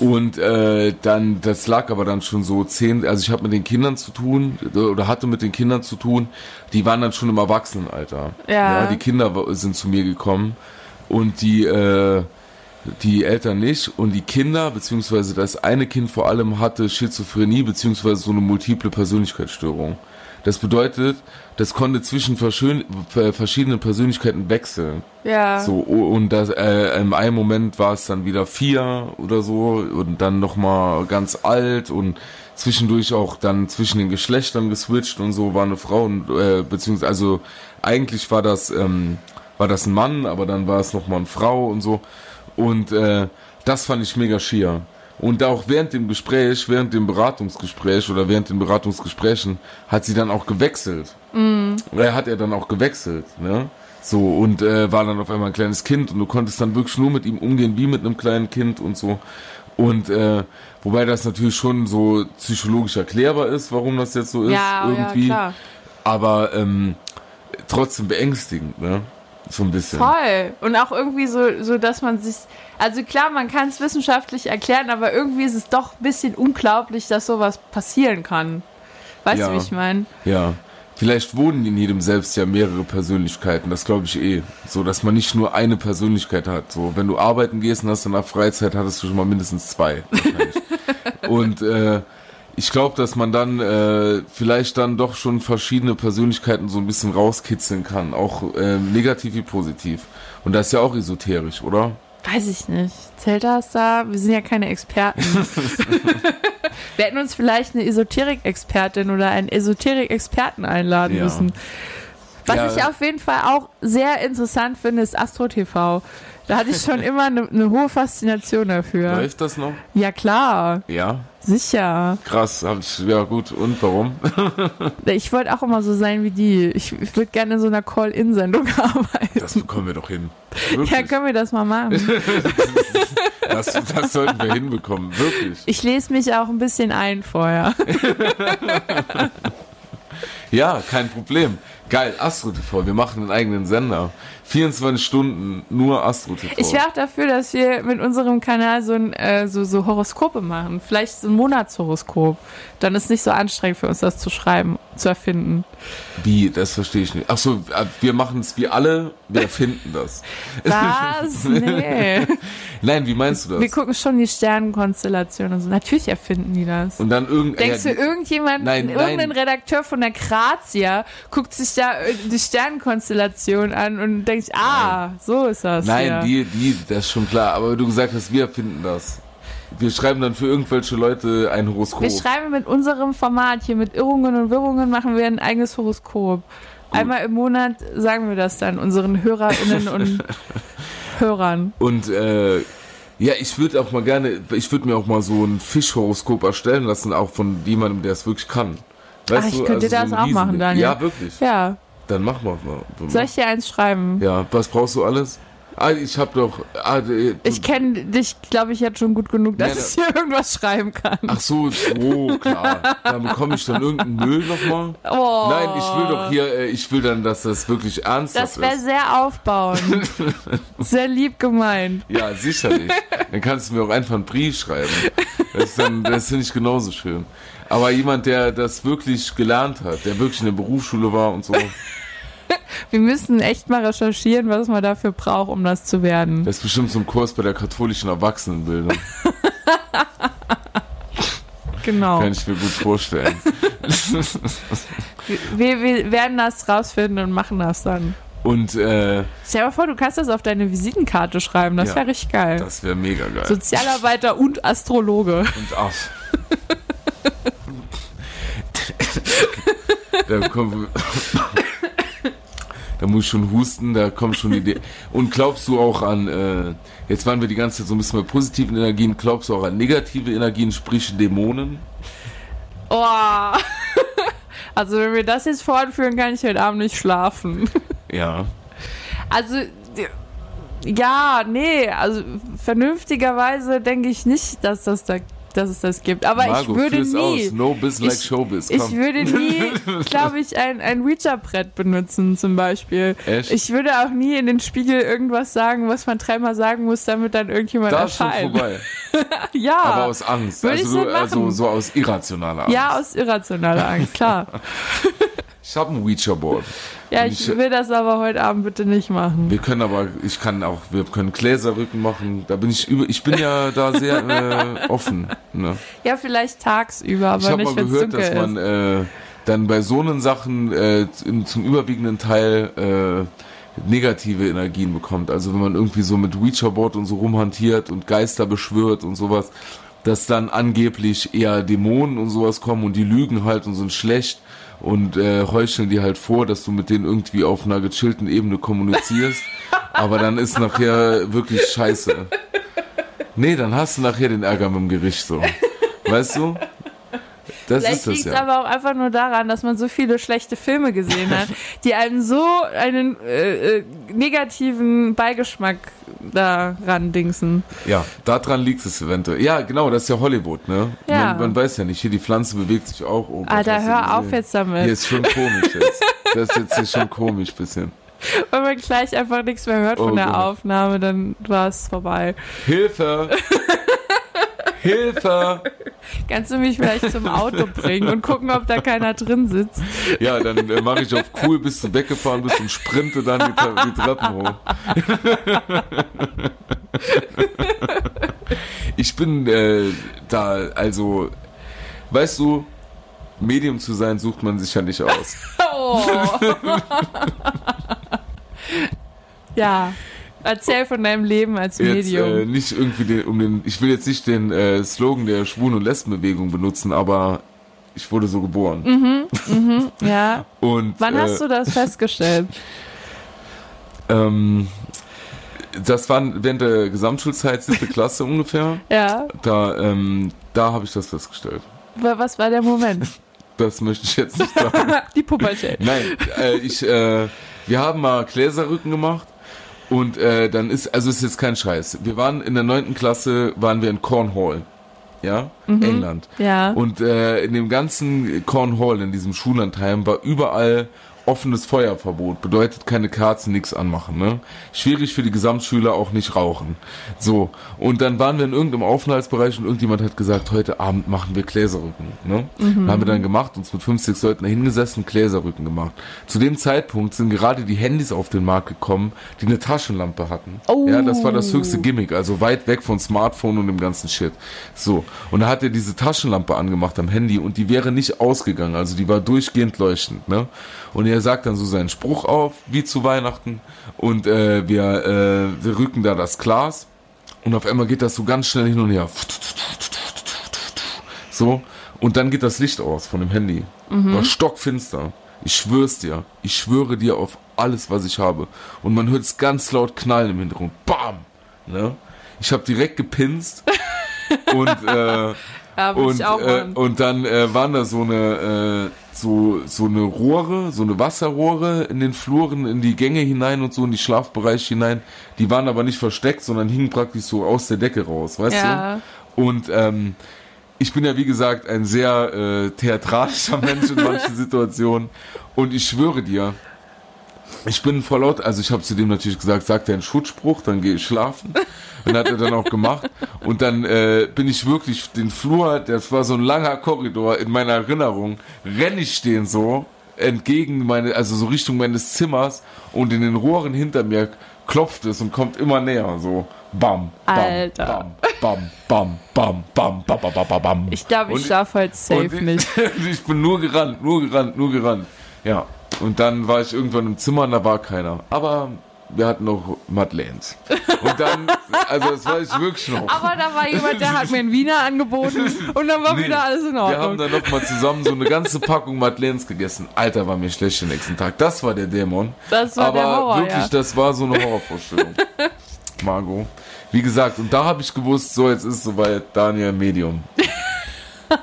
Und äh, dann, das lag aber dann schon so zehn, also ich habe mit den Kindern zu tun, oder hatte mit den Kindern zu tun, die waren dann schon im Erwachsenenalter. Ja. die Kinder sind zu mir gekommen und die, äh, die Eltern nicht. Und die Kinder, beziehungsweise das eine Kind vor allem hatte Schizophrenie, beziehungsweise so eine multiple Persönlichkeitsstörung. Das bedeutet, das konnte zwischen verschiedenen Persönlichkeiten wechseln. ja. So, und das, äh, im einen Moment war es dann wieder vier oder so und dann nochmal ganz alt und zwischendurch auch dann zwischen den Geschlechtern geswitcht und so war eine Frau und äh, beziehungsweise also eigentlich war das ähm, war das ein Mann, aber dann war es nochmal eine Frau und so und äh, das fand ich mega schier. Und auch während dem Gespräch, während dem Beratungsgespräch oder während den Beratungsgesprächen hat sie dann auch gewechselt. Er hat er dann auch gewechselt, ne? So, und äh, war dann auf einmal ein kleines Kind und du konntest dann wirklich nur mit ihm umgehen wie mit einem kleinen Kind und so. Und äh, wobei das natürlich schon so psychologisch erklärbar ist, warum das jetzt so ist, ja, irgendwie. ja, klar. Aber ähm, trotzdem beängstigend, ne? So ein bisschen. Voll. Und auch irgendwie so, so dass man sich. Also klar, man kann es wissenschaftlich erklären, aber irgendwie ist es doch ein bisschen unglaublich, dass sowas passieren kann. Weißt Ja. du, wie ich meine? Ja. Vielleicht wohnen in jedem selbst ja mehrere Persönlichkeiten, das glaube ich eh. So, dass man nicht nur eine Persönlichkeit hat. So, wenn du arbeiten gehst und hast danach Freizeit, hattest du schon mal mindestens zwei. und äh, ich glaube, dass man dann äh, vielleicht dann doch schon verschiedene Persönlichkeiten so ein bisschen rauskitzeln kann, auch äh, negativ wie positiv. Und das ist ja auch esoterisch, oder? Weiß ich nicht. Zählt das da? Wir sind ja keine Experten. Wir hätten uns vielleicht eine Esoterik-Expertin oder einen Esoterik-Experten einladen Ja. müssen. Was Ja. ich auf jeden Fall auch sehr interessant finde, ist Astro TV. Da hatte ich schon immer eine, eine hohe Faszination dafür. Läuft das noch? Ja klar, Ja, sicher. krass. Ja gut, und warum? Ich wollte auch immer so sein wie die. Ich, ich würde gerne in so einer Call-In-Sendung arbeiten. Das bekommen wir doch hin. Ja, Wirklich. können wir das mal machen. Das, das sollten wir hinbekommen, wirklich. Ich lese mich auch ein bisschen ein vorher. Ja, kein Problem. Geil, Astro TV, wir machen einen eigenen Sender. 24 Stunden nur Astro TV. Ich wäre auch dafür, dass wir mit unserem Kanal so, ein, äh, so, so Horoskope machen. Vielleicht so ein Monatshoroskop. Dann ist nicht so anstrengend für uns, das zu schreiben, zu erfinden. Wie, das verstehe ich nicht. Ach so, äh, wir machen es wie alle, wir erfinden das. Was? Nee. Nein, wie meinst du Wir das? gucken schon die Sternenkonstellation und so. Natürlich erfinden die das. Und dann irgend Denkst ja, du, irgendjemand, Nein, irgendein nein. Redakteur von der Grazia guckt sich äh, die Sternenkonstellation an und denkt, ah, so ist das. Nein, ja. die, die, das ist schon klar. Aber du gesagt hast, wir erfinden das. Wir schreiben dann für irgendwelche Leute ein Horoskop. Wir schreiben mit unserem Format hier, mit Irrungen und Wirrungen, machen wir ein eigenes Horoskop. Einmal im Monat sagen wir das dann unseren HörerInnen und Hörern. Und äh, ja, ich würde auch mal gerne, ich würde mir auch mal so ein Fischhoroskop erstellen lassen, auch von jemandem, der es wirklich kann. Weißt Ach, ich du, könnte also das ein auch machen, Riesending. Daniel. Ja, wirklich. Ja, Dann mach mal. mal. soll ich dir eins schreiben? Ja, was brauchst du alles? Ah, ich hab doch. Ah, äh, Ich kenne dich, glaube ich, jetzt schon gut genug, dass Ja, ich hier irgendwas schreiben kann. Ach so, oh, klar. Dann bekomme ich dann irgendeinen Müll nochmal. Oh. Nein, ich will doch hier, äh, ich will dann, dass das wirklich ernsthaft Das wäre ist. sehr aufbauend. sehr lieb gemeint. Ja, sicherlich. Dann kannst du mir auch einfach einen Brief schreiben. Das ist dann, das finde ich genauso schön. Aber jemand, der das wirklich gelernt hat, der wirklich in der Berufsschule war und so, Wir müssen echt mal recherchieren, was man dafür braucht, um das zu werden. das ist bestimmt so ein Kurs bei der katholischen Erwachsenenbildung. Genau. Kann ich mir gut vorstellen. Wir, wir werden das rausfinden und machen das dann. Und äh, Stell dir mal vor, du kannst das auf deine Visitenkarte schreiben. Das Ja. wäre richtig geil. das wäre mega geil. Sozialarbeiter und Astrologe. Und ach. Da kommt. Da muss ich schon husten, da kommt schon die Idee. Und glaubst du auch an, äh, jetzt waren wir die ganze Zeit so ein bisschen bei positiven Energien, glaubst du auch an negative Energien, sprich Dämonen? Oh. Also, wenn wir das jetzt fortführen, kann ich heute Abend nicht schlafen. Ja. Also, ja, nee, also vernünftigerweise denke ich nicht, dass, das da, dass es das gibt. Aber Margot, ich würde nie. aus. No biz like Ich- showbiz. Ich Komm. würde nie, glaube ich, ein, ein Ouija-Brett benutzen zum Beispiel. Echt? Ich würde auch nie in den Spiegel irgendwas sagen, was man dreimal sagen muss, damit dann irgendjemand da ist schon erscheint. vorbei. Ja. Aber aus Angst. Würde ich Also, so also so aus irrationaler Angst. ja, aus irrationaler Angst, klar. Ich habe ein Ouija-Board. Ja, ich ich- will das aber heute Abend bitte nicht machen. Wir können aber, ich kann auch, wir können Gläserrücken machen. Da bin ich über, ich bin ja da sehr äh, offen. Ne? Ja, vielleicht tagsüber, aber Ich habe nicht, mal wenn es gehört, dunkel dass man äh, dann bei so einen Sachen äh, zum, zum überwiegenden Teil äh, negative Energien bekommt. Also wenn man irgendwie so mit Ouija-Board und so rumhantiert und Geister beschwört und sowas, dass dann angeblich eher Dämonen und sowas kommen und die lügen halt und sind schlecht und äh, heucheln dir halt vor, dass du mit denen irgendwie auf einer gechillten Ebene kommunizierst. aber dann ist nachher wirklich scheiße. Nee, dann hast du nachher den Ärger mit dem Gericht so. Weißt du? Das Vielleicht liegt es ja. aber auch einfach nur daran, dass man so viele schlechte Filme gesehen hat, die einem so einen äh, äh, negativen Beigeschmack daran dingsen. Ja, daran liegt es eventuell. Ja, genau, das ist ja Hollywood, ne? Ja. Man, man weiß ja nicht, hier die Pflanze bewegt sich auch. Oh Gott, Alter, hör auf jetzt damit. Hier ist schon komisch jetzt. Das ist jetzt hier schon komisch bisschen. Wenn man gleich einfach nichts mehr hört von Oh der Gott. Aufnahme, dann war es vorbei. Hilfe! Hilfe! Kannst du mich vielleicht zum Auto bringen und gucken, ob da keiner drin sitzt? Ja, dann äh, mache ich auf cool, bis du weggefahren bist und sprinte dann die, Tre- die Treppen hoch. ich bin äh, da, also, weißt du, Medium zu sein sucht man sich ja nicht aus. Oh. ja. Erzähl von deinem Leben als Jetzt äh, Medium. nicht irgendwie den, um den, ich will jetzt nicht den äh, Slogan der Schwulen- und Lesbenbewegung benutzen, aber ich wurde so geboren. ja. Und Wann äh, hast du das festgestellt? Ähm, das war während der Gesamtschulzeit, siebte Klasse ungefähr. Ja. Da, ähm, da habe ich das festgestellt. Wa- Was war der Moment? Das möchte ich jetzt nicht sagen. Die Pubertät. Nein, äh, ich, äh, wir haben mal Gläserrücken gemacht und äh, dann ist, also ist jetzt kein Scheiß. Wir waren in der neunten Klasse, waren wir in Cornwall, ja, England. Ja. Und äh, in dem ganzen Cornwall, in diesem Schullandheim, war überall offenes Feuerverbot. Bedeutet keine Kerzen, nichts anmachen. Ne? Schwierig für die Gesamtschüler auch nicht rauchen. So, und dann waren wir in irgendeinem Aufenthaltsbereich und irgendjemand hat gesagt, heute Abend machen wir Gläserrücken. Ne? Haben wir dann gemacht, uns mit 50 Leuten da hingesessen, Gläserrücken gemacht. Zu dem Zeitpunkt sind gerade die Handys auf den Markt gekommen, die eine Taschenlampe hatten. Oh. Ja, das war das höchste Gimmick, also weit weg von Smartphone und dem ganzen Shit. So, und da hat er diese Taschenlampe angemacht am Handy und die wäre nicht ausgegangen, also die war durchgehend leuchtend, ne? Und er sagt dann so seinen Spruch auf, wie zu Weihnachten, und äh, wir, äh, wir rücken da das Glas und auf einmal geht das so ganz schnell hin und her. So, und dann geht das Licht aus von dem Handy. War stockfinster. Ich schwör's dir. Ich schwöre dir auf alles, was ich habe. Und man hört es ganz laut knallen im Hintergrund. Bam! Ne? Ich habe direkt gepinst. und äh, Ja, und, äh, und dann äh, waren da so eine äh, so so eine Rohre, so eine Wasserrohre in den Fluren, in die Gänge hinein und so in die Schlafbereiche hinein. Die waren aber nicht versteckt, sondern hingen praktisch so aus der Decke raus, weißt Ja. du? Und ähm, ich bin ja wie gesagt ein sehr äh, theatralischer Mensch in manchen Situationen und ich schwöre dir, ich bin voll laut, also ich habe zu dem natürlich gesagt, sagt er einen Schutzspruch, dann gehe ich schlafen. Und hat er dann auch gemacht. Und dann äh, bin ich wirklich den Flur, das war so ein langer Korridor in meiner Erinnerung, renne ich den so entgegen meine, also so Richtung meines Zimmers und in den Rohren hinter mir klopft es und kommt immer näher, so bam, bam, Alter. bam, bam, bam, bam, bam, bam, bam, bam, bam, bam. Ich glaube, ich Und- schlafe heute safe und ich, nicht. ich bin nur gerannt, nur gerannt, nur gerannt. Ja. Und dann war ich irgendwann im Zimmer und da war keiner. Aber wir hatten noch Madeleines. Und dann, also das war ich wirklich noch. Aber da war jemand, der hat mir einen Wiener angeboten und dann war Nee, wieder alles in Wir haben Ordnung. dann noch mal zusammen so eine ganze Packung Madeleines gegessen. Alter, war mir schlecht den nächsten Tag. Das war der Dämon. Das war Aber der Horror, wirklich, ja. das war so eine Horrorvorstellung. Margot. Wie gesagt, und da habe ich gewusst, so jetzt ist es soweit, Daniel Medium.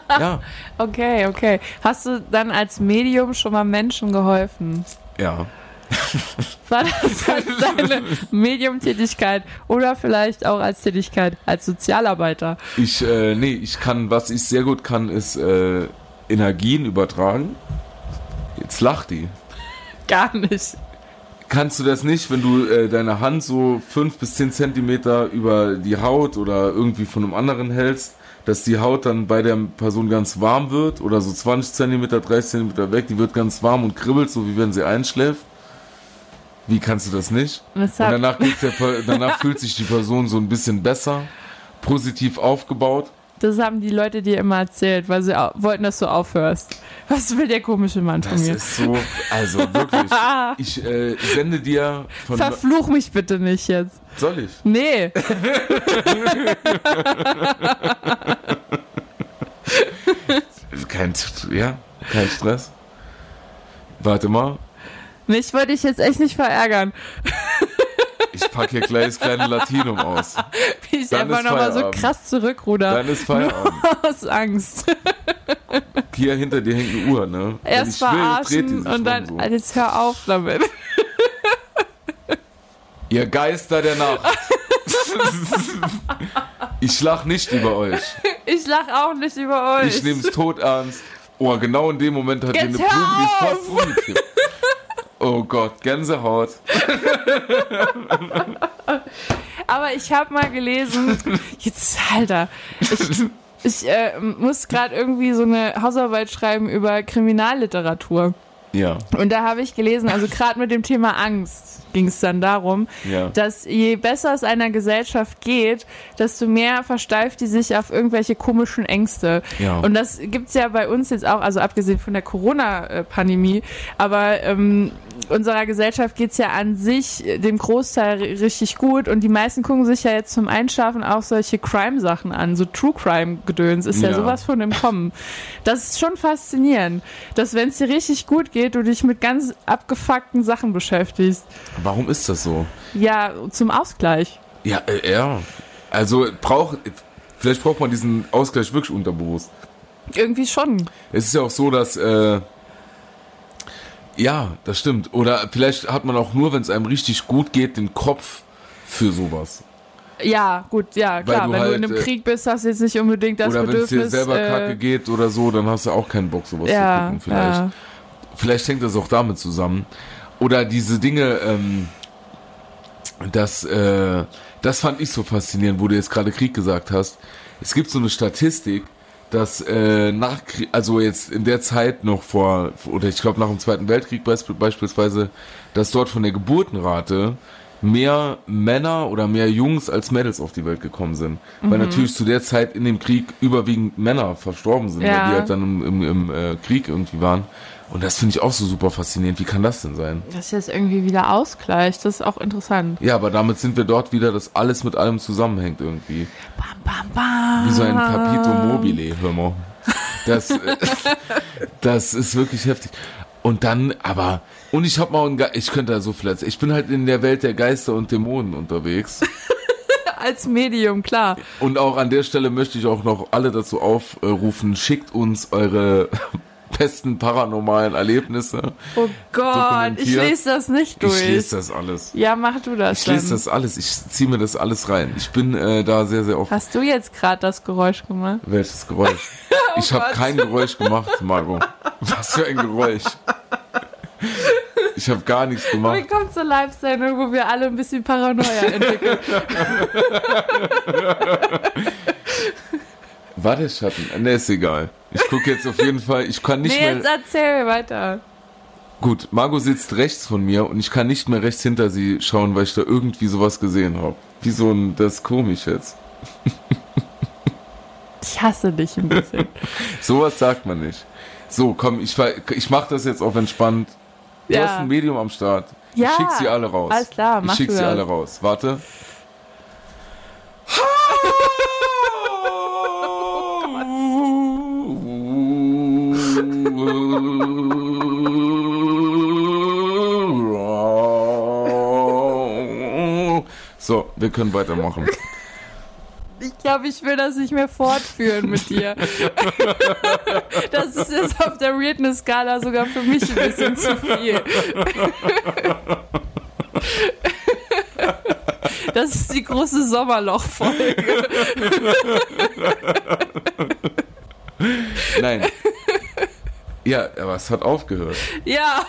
Ja, Okay, okay. Hast du dann als Medium schon mal Menschen geholfen? ja. War das als deine Mediumtätigkeit oder vielleicht auch als Tätigkeit als Sozialarbeiter? Ich, äh, nee, ich kann, was ich sehr gut kann, ist äh, Energien übertragen. Jetzt lacht die. Gar nicht. Kannst du das nicht, wenn du äh, deine Hand so fünf bis zehn Zentimeter über die Haut oder irgendwie von einem anderen hältst, dass die Haut dann bei der Person ganz warm wird oder so 20 Zentimeter, 30 Zentimeter weg, die wird ganz warm und kribbelt, so wie wenn sie einschläft? Wie kannst du das nicht? Und Und danach, geht's der, danach fühlt sich die Person so ein bisschen besser, positiv aufgebaut. Das haben die Leute dir immer erzählt, weil sie wollten, dass du aufhörst. Was will der komische Mann von Das mir? ist so, also wirklich. Ich äh, sende dir von. Verfluch mich bitte nicht jetzt. Soll ich? Nee. Kein, ja, kein Stress. Warte mal, Mich wollte ich jetzt echt nicht verärgern. ich packe hier gleich das kleine Latinum aus. Wie ich Dann einfach nochmal so krass zurückruder. Dann ist Feierabend. Aus Angst. Hier hinter dir hängt eine Uhr, ne? Erst verarschen und dann. rum Jetzt hör auf damit. Ihr Geister der Nacht. ich lach nicht über euch. Ich lach auch nicht über euch. Ich nehme es tot ernst. Oh, genau in dem Moment hat Jetzt eine Blume, die ist auf! fast umgekippt. Oh Gott, Gänsehaut. Aber ich habe mal gelesen, jetzt, Alter, ich, ich äh, muss gerade irgendwie so eine Hausarbeit schreiben über Kriminalliteratur. Ja. Und da habe ich gelesen, also gerade mit dem Thema Angst ging es dann darum, Ja. dass je besser es einer Gesellschaft geht, desto mehr versteift die sich auf irgendwelche komischen Ängste. Ja. Und das gibt's ja bei uns jetzt auch, also abgesehen von der Corona-Pandemie, aber ähm, unserer Gesellschaft geht's ja an sich dem Großteil ri- richtig gut und die meisten gucken sich ja jetzt zum Einschlafen auch solche Crime-Sachen an, so True Crime-Gedöns ist ja. Ja. sowas von im Kommen. Das ist schon faszinierend, dass wenn es dir richtig gut geht, du dich mit ganz abgefuckten Sachen beschäftigst. Warum ist das so? Ja, zum Ausgleich. Ja, äh, ja. Also braucht, vielleicht braucht man diesen Ausgleich wirklich unterbewusst. Irgendwie schon. Es ist ja auch so, dass, äh, ja, das stimmt. Oder vielleicht hat man auch nur, wenn es einem richtig gut geht, den Kopf für sowas. Ja, gut, ja, klar. du Wenn du halt, in einem äh, Krieg bist, hast du jetzt nicht unbedingt das oder wenn es dir Bedürfnis. selber äh, kacke geht oder so, dann hast du auch keinen Bock, sowas zu ja, gucken. Vielleicht. ja. Vielleicht hängt das auch damit zusammen. Oder diese Dinge, ähm, das, äh, das fand ich so faszinierend, wo du jetzt gerade Krieg gesagt hast. Es gibt so eine Statistik, dass äh, nach, Krie- also jetzt in der Zeit noch vor, oder ich glaube nach dem Zweiten Weltkrieg beisp beispielsweise, dass dort von der Geburtenrate mehr Männer oder mehr Jungs als Mädels auf die Welt gekommen sind. Weil Mhm. natürlich zu der Zeit in dem Krieg überwiegend Männer verstorben sind, Ja. weil die halt dann im, im, im äh, Krieg irgendwie waren. Und das finde ich auch so super faszinierend. Wie kann das denn sein? Das ist jetzt irgendwie wieder Ausgleich. Das ist auch interessant. Ja, aber damit sind wir dort wieder, dass alles mit allem zusammenhängt irgendwie. Bam, bam, bam. Wie so ein Capito mobile, hör mal. Das, das ist wirklich heftig. Und dann, aber, und ich hab mal, einen Ge ich könnte da so viel erzählen. Ich bin halt in der Welt der Geister und Dämonen unterwegs. Als Medium, klar. Und auch an der Stelle möchte ich auch noch alle dazu aufrufen, schickt uns eure besten paranormalen Erlebnisse. Oh Gott, ich lese das nicht durch. Ich lese das alles. Ja, mach du das Ich dann. lese das alles. Ich ziehe mir das alles rein. Ich bin äh, da sehr, sehr offen. Hast du jetzt gerade das Geräusch gemacht? Welches Geräusch? ich habe Oh kein Geräusch gemacht, Margot. Was für ein Geräusch. Ich habe gar nichts gemacht. kommt zur Live-Sendung, wo wir alle ein bisschen Paranoia entwickeln? War der Schatten? Ne, ist egal. Ich gucke jetzt auf jeden Fall. Ich kann nicht nee, jetzt mehr. erzähl weiter. Gut, Margot sitzt rechts von mir und ich kann nicht mehr rechts hinter sie schauen, weil ich da irgendwie sowas gesehen habe. Wie so ein, das ist komisch jetzt. Ich hasse dich ein bisschen. Sowas sagt man nicht. So, komm, ich, ich mach das jetzt auf entspannt. Du Ja. hast ein Medium am Start. Ja, ich schick sie alle raus. alles klar, mach Ich schick sie das. alle raus. Warte. So, wir können weitermachen. Ich glaube, ich will das nicht mehr fortführen mit dir. Das ist jetzt auf der Weirdness-Skala sogar für mich ein bisschen zu viel. Das ist die große Sommerloch-Folge. Nein. Ja, aber es hat aufgehört. Ja.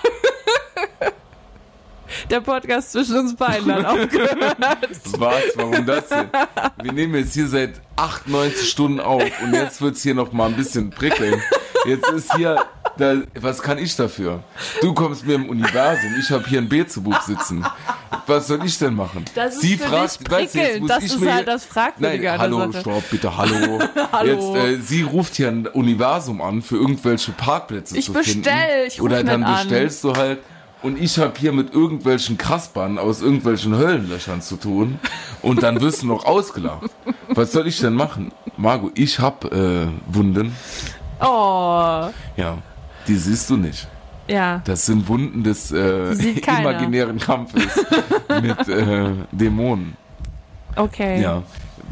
Der Podcast zwischen uns beiden hat aufgehört. Was? Warum das denn? Wir nehmen jetzt hier seit 98 Stunden auf und jetzt wird's hier noch mal ein bisschen prickeln. Jetzt ist hier, da, was kann ich dafür? Du kommst mir im Universum, ich habe hier ein Beelzebub sitzen. Was soll ich denn machen? Das ist Sie für fragt, dich weißt du, jetzt muss Das ich ist mir halt das Fragwürdige Nein, hallo, Sache. stopp, bitte, hallo. Hallo. Jetzt, äh, sie ruft hier ein Universum an, für irgendwelche Parkplätze Ich zu bestell, finden. ich Oder dann nicht an. bestellst du halt und ich habe hier mit irgendwelchen Kaspern aus irgendwelchen Höllenlöchern zu tun und dann wirst du noch ausgelacht. Was soll ich denn machen? Margot, ich hab äh, Wunden. Oh. Ja, die siehst du nicht. Ja. Das sind Wunden des äh, imaginären Kampfes mit äh, Dämonen. Okay. Ja.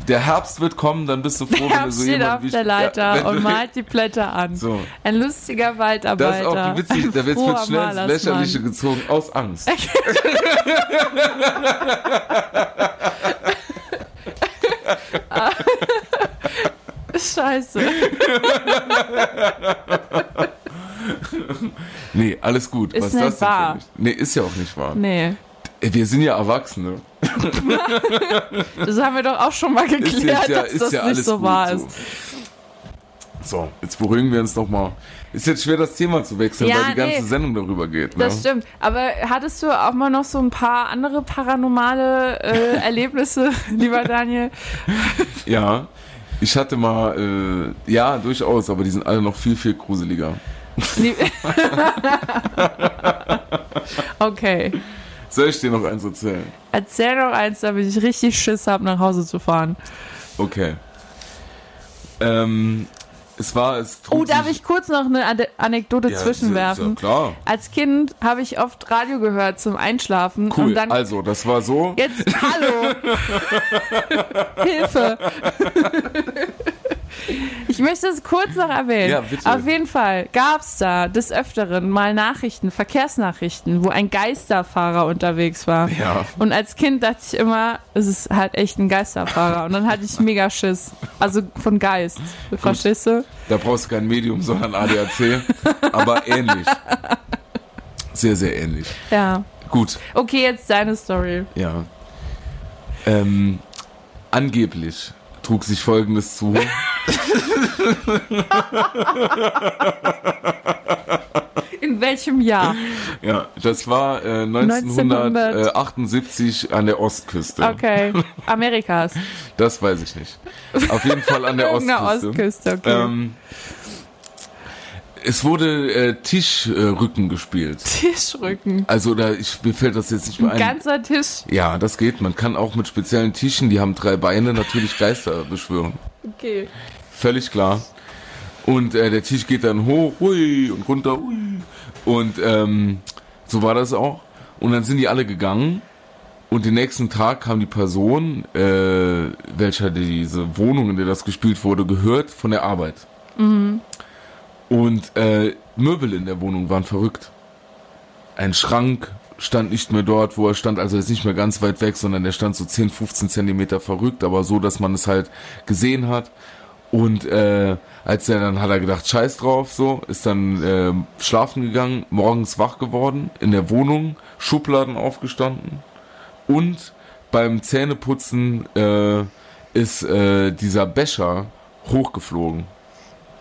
Der Herbst wird kommen, dann bist du froh, wenn du so steht jemand auf wie der Leiter Ja, und malt die Blätter an. So. Ein lustiger Waldarbeiter. Das ist auch die witzige, da wird schnell ins. Lächerliche gezogen aus Angst. Scheiße. Nee, alles gut. Ist Was nicht das wahr. Nee, ist ja auch nicht wahr. Nee. Ey, Wir sind ja Erwachsene. Das haben wir doch auch schon mal geklärt, ja, dass das ja nicht so wahr so. ist. So, jetzt beruhigen wir uns noch mal. Ist jetzt schwer, das Thema zu wechseln, Ja, weil die ganze nee. Sendung darüber geht. Ne? Das stimmt. Aber hattest du auch mal noch so ein paar andere paranormale äh, Erlebnisse, lieber Daniel? Ja, ich hatte mal, äh, ja, durchaus, aber die sind alle noch viel, viel gruseliger. Okay. Soll ich dir noch eins erzählen? Erzähl doch eins, damit ich richtig Schiss habe, nach Hause zu fahren. Okay. Ähm, es war, es Oh, darf ich kurz noch eine Ade Anekdote Ja, zwischenwerfen? Ja klar. Als Kind habe ich oft Radio gehört zum Einschlafen. Cool. Und dann also, das war so. Jetzt, hallo! Hilfe! ich möchte es kurz noch erwähnen. Ja, bitte. Auf jeden Fall gab es da des Öfteren mal Nachrichten, Verkehrsnachrichten, wo ein Geisterfahrer unterwegs war. Ja. Und als Kind dachte ich immer, es ist halt echt ein Geisterfahrer. Und dann hatte ich mega Schiss. Also von Geist. Verstehst du? Da brauchst du kein Medium, sondern ADAC. aber ähnlich. Sehr, sehr ähnlich. Ja. Gut, Okay, jetzt deine Story. ja. Ähm, angeblich trug sich folgendes zu. In welchem Jahr? Ja, das war äh, 1978 an der Ostküste. Okay. Amerikas. Das weiß ich nicht. Auf jeden Fall an der Ostküste. Ostküste, okay. Ähm, es wurde äh, Tischrücken gespielt. Tischrücken. Also da ich, mir fällt das jetzt nicht mehr Ein ein. ganzer Tisch. Ja, das geht. Man kann auch mit speziellen Tischen, die haben drei Beine, natürlich Geister beschwören. Okay. Völlig klar. Und äh, der Tisch geht dann hoch, hui, und runter, hui. Und ähm, so war das auch. Und dann sind die alle gegangen. Und den nächsten Tag kam die Person, äh, welcher diese Wohnung, in der das gespielt wurde, gehört, von der Arbeit. Und äh, Möbel in der Wohnung waren verrückt. Ein Schrank stand nicht mehr dort, wo er stand, also jetzt nicht mehr ganz weit weg, sondern der stand so 10, 15 Zentimeter verrückt, aber so, dass man es halt gesehen hat. Und äh, als er dann hat er gedacht, scheiß drauf, so, ist dann äh, schlafen gegangen, morgens wach geworden, in der Wohnung, Schubladen aufgestanden und beim Zähneputzen äh, ist äh, dieser Becher hochgeflogen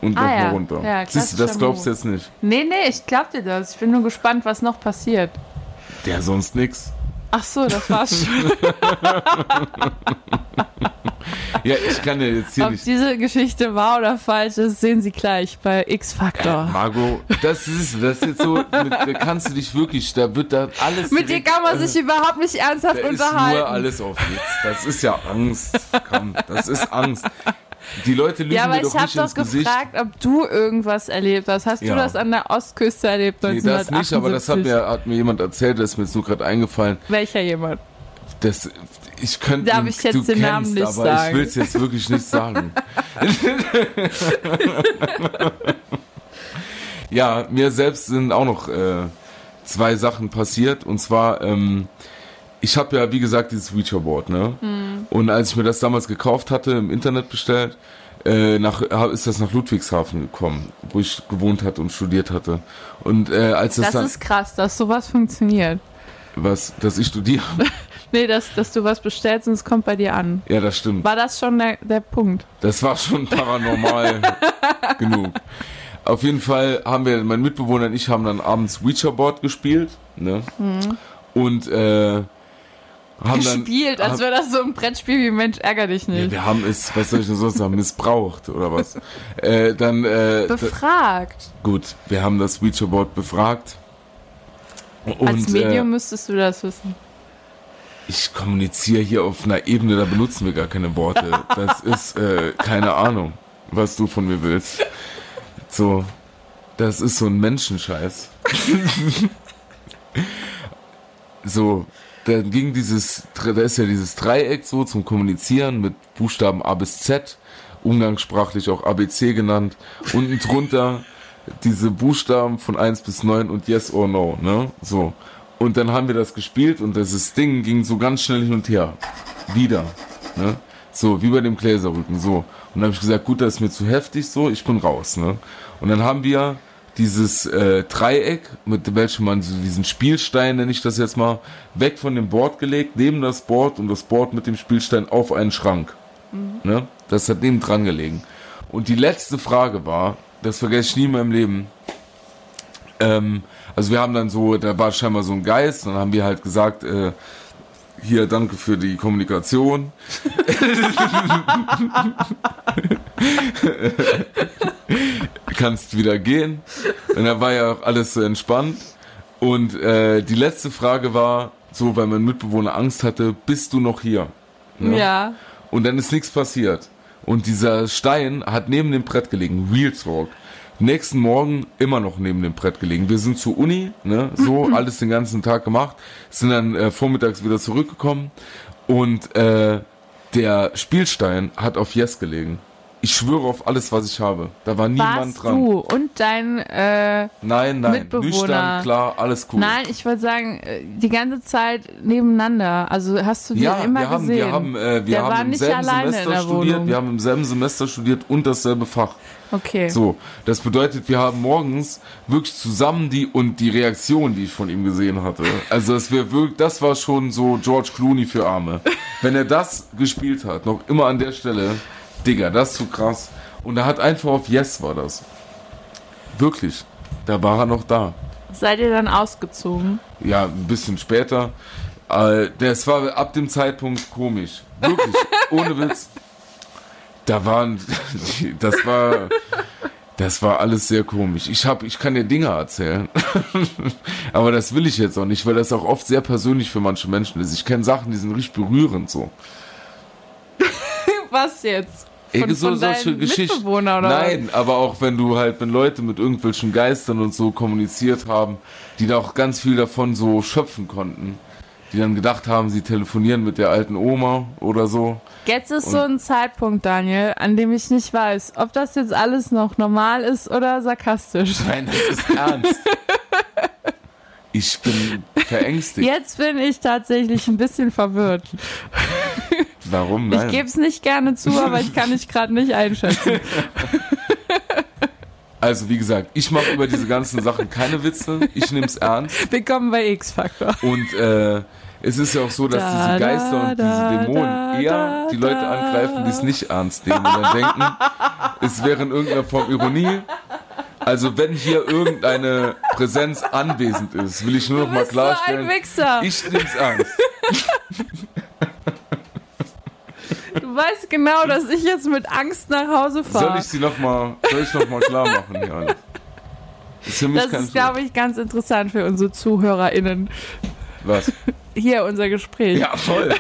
und Ah noch ja, runter. ja, Siehst du, das glaubst du jetzt nicht. Nee, nee, ich glaub dir das. Ich bin nur gespannt, was noch passiert. Der sonst nix. Ach so, das war's schon. Ja, ich kann ja jetzt hier Ob nicht. diese Geschichte wahr oder falsch ist, sehen Sie gleich bei X-Factor. Margot, das ist, das ist jetzt so, mit, da kannst du dich wirklich, da wird da alles. Mit dir direkt- kann man sich überhaupt nicht ernsthaft Da ist unterhalten. nur alles auf Witz. Das ist ja Angst. Komm, das ist Angst. Die Leute lügen ja, aber mir ich doch habe nicht doch Gesicht. gefragt, ob du irgendwas erlebt hast. Hast Ja. du das an der Ostküste erlebt? Nee, das 1978? nicht, aber das hat mir, hat mir jemand erzählt, das ist mir jetzt nur gerade eingefallen. Welcher jemand? Das, ich könnte, Darf ich jetzt du den kennst, Namen nicht aber sagen? ich will es jetzt wirklich nicht sagen. ja, mir selbst sind auch noch äh, zwei Sachen passiert. Und zwar, ähm, ich habe ja, wie gesagt, dieses Ouija-Board, ne? Hm. Und als ich mir das damals gekauft hatte, im Internet bestellt, äh, nach, ist das nach Ludwigshafen gekommen, wo ich gewohnt hatte und studiert hatte. Und äh, als das, Das dann, ist krass, dass sowas funktioniert. was, dass ich studiere, Nee, dass, dass du was bestellst und es kommt bei dir an. ja, das stimmt. War das schon der, der Punkt? Das war schon paranormal genug. Auf jeden Fall haben wir, mein Mitbewohner und ich haben dann abends Ouija-Board gespielt, ne? Und äh, haben dann Gespielt, als haben- wäre das so ein Brettspiel wie Mensch, ärger dich ja, nicht. wir haben es, was soll ich denn sonst sagen, missbraucht oder was? äh, dann äh, da, Befragt. gut, wir haben das Ouija-Board befragt. Und Als Medium äh, müsstest du das wissen. ich kommuniziere hier auf einer Ebene, da benutzen wir gar keine Worte. Das ist äh, keine Ahnung, was du von mir willst. So, das ist so ein Menschenscheiß. so, dann ging dieses, da ist ja dieses Dreieck so zum Kommunizieren mit Buchstaben A bis Z, umgangssprachlich auch ABC genannt. Unten drunter diese Buchstaben von 1 bis 9 und Yes or No, ne? So. Und dann haben wir das gespielt und dieses Ding ging so ganz schnell hin und her. Wieder. Ne? So, wie bei dem Gläserrücken, so. Und dann habe ich gesagt, gut, das ist mir zu heftig, so, ich bin raus, ne? Und dann haben wir dieses äh, Dreieck, mit welchem man so diesen Spielstein, nenne ich das jetzt mal, weg von dem Board gelegt, neben das Board und das Board mit dem Spielstein auf einen Schrank. Ne? Das hat neben dran gelegen. Und die letzte Frage war, das vergesse ich nie in meinem Leben. Ähm, also wir haben dann so, da war scheinbar so ein Geist, dann haben wir halt gesagt, äh, hier, danke für die Kommunikation. Kannst wieder gehen. Und da war ja auch alles so entspannt. Und äh, die letzte Frage war, so, weil mein Mitbewohner Angst hatte, bist du noch hier? Ne? Ja. Und dann ist nichts passiert. Und dieser Stein hat neben dem Brett gelegen, Real Talk. Nächsten Morgen immer noch neben dem Brett gelegen. Wir sind zur Uni, ne, so alles den ganzen Tag gemacht, sind dann äh, vormittags wieder zurückgekommen und äh, der Spielstein hat auf Yes gelegen. Ich schwöre auf alles, was ich habe. Da war niemand Warst dran. du und dein äh, Nein, nein, Mitbewohner. nüchtern, klar, alles cool. Nein, ich wollte sagen, äh, die ganze Zeit nebeneinander. Also hast du die ja, immer wir haben, gesehen? wir haben, äh, wir Der haben im selben Semester studiert, wir haben im selben Semester studiert und dasselbe Fach. Okay. So, das bedeutet, wir haben morgens wirklich zusammen die und die Reaktion, die ich von ihm gesehen hatte. Also wäre wirklich, das war schon so George Clooney für Arme. Wenn er das gespielt hat, noch immer an der Stelle, Digga, das ist zu krass. Und er hat einfach auf Yes war das. Wirklich. Da war er noch da. Seid ihr dann ausgezogen? Ja, ein bisschen später. Äh, das war ab dem Zeitpunkt komisch. Wirklich. Ohne Witz. Da waren, das war, das war alles sehr komisch. Ich hab, ich kann dir Dinge erzählen. Aber das will ich jetzt auch nicht, weil das auch oft sehr persönlich für manche Menschen ist. Ich kenne Sachen, die sind richtig berührend so. Was jetzt? Ey, Von, so von solche Geschichten. Nein, aber auch wenn du halt, wenn Leute mit irgendwelchen Geistern und so kommuniziert haben, die da auch ganz viel davon so schöpfen konnten. Die dann gedacht haben, sie telefonieren mit der alten Oma oder so. Jetzt ist so ein Zeitpunkt, Daniel, an dem ich nicht weiß, ob das jetzt alles noch normal ist oder sarkastisch. Nein, das ist ernst. Ich bin verängstigt. Jetzt bin ich tatsächlich ein bisschen verwirrt. Warum? Ich Nein. gebe es nicht gerne zu, aber ich kann dich gerade nicht einschätzen. Also wie gesagt, ich mache über diese ganzen Sachen keine Witze. Ich nehme es ernst. Willkommen bei X-Factor. Und äh, es ist ja auch so, dass Da, diese Geister und da, diese Dämonen da, eher die Leute angreifen, die es nicht ernst nehmen und dann denken, es wäre in irgendeiner Form Ironie. Also wenn hier irgendeine Präsenz anwesend ist, will ich nur noch mal so klarstellen, Wichser. ich nehme es ernst. Du weißt genau, dass ich jetzt mit Angst nach Hause Soll fahre. ich sie noch mal, soll ich noch mal klar machen hier alles? Das ist Das ist, glaube ich, ganz interessant für unsere ZuhörerInnen. Was? Hier unser Gespräch. Ja, voll.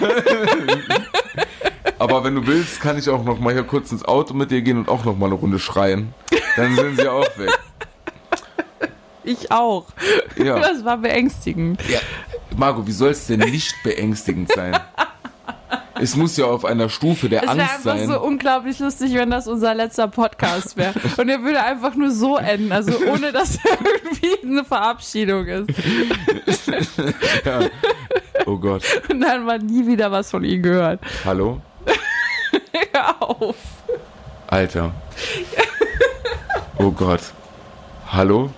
Aber wenn du willst, kann ich auch noch mal hier kurz ins Auto mit dir gehen und auch noch mal eine Runde schreien. Dann sind sie auch weg. Ich auch. Ja. Das war beängstigend. ja. Margot, wie soll es denn nicht beängstigend sein? Es muss ja auf einer Stufe der Es wäre Angst einfach sein. so unglaublich lustig, wenn das unser letzter Podcast wäre. Und er würde einfach nur so enden, also ohne dass irgendwie eine Verabschiedung ist. ja. Oh Gott. Und dann man nie wieder was von ihm gehört. Hallo? Hör auf. Alter. Oh Gott. Hallo?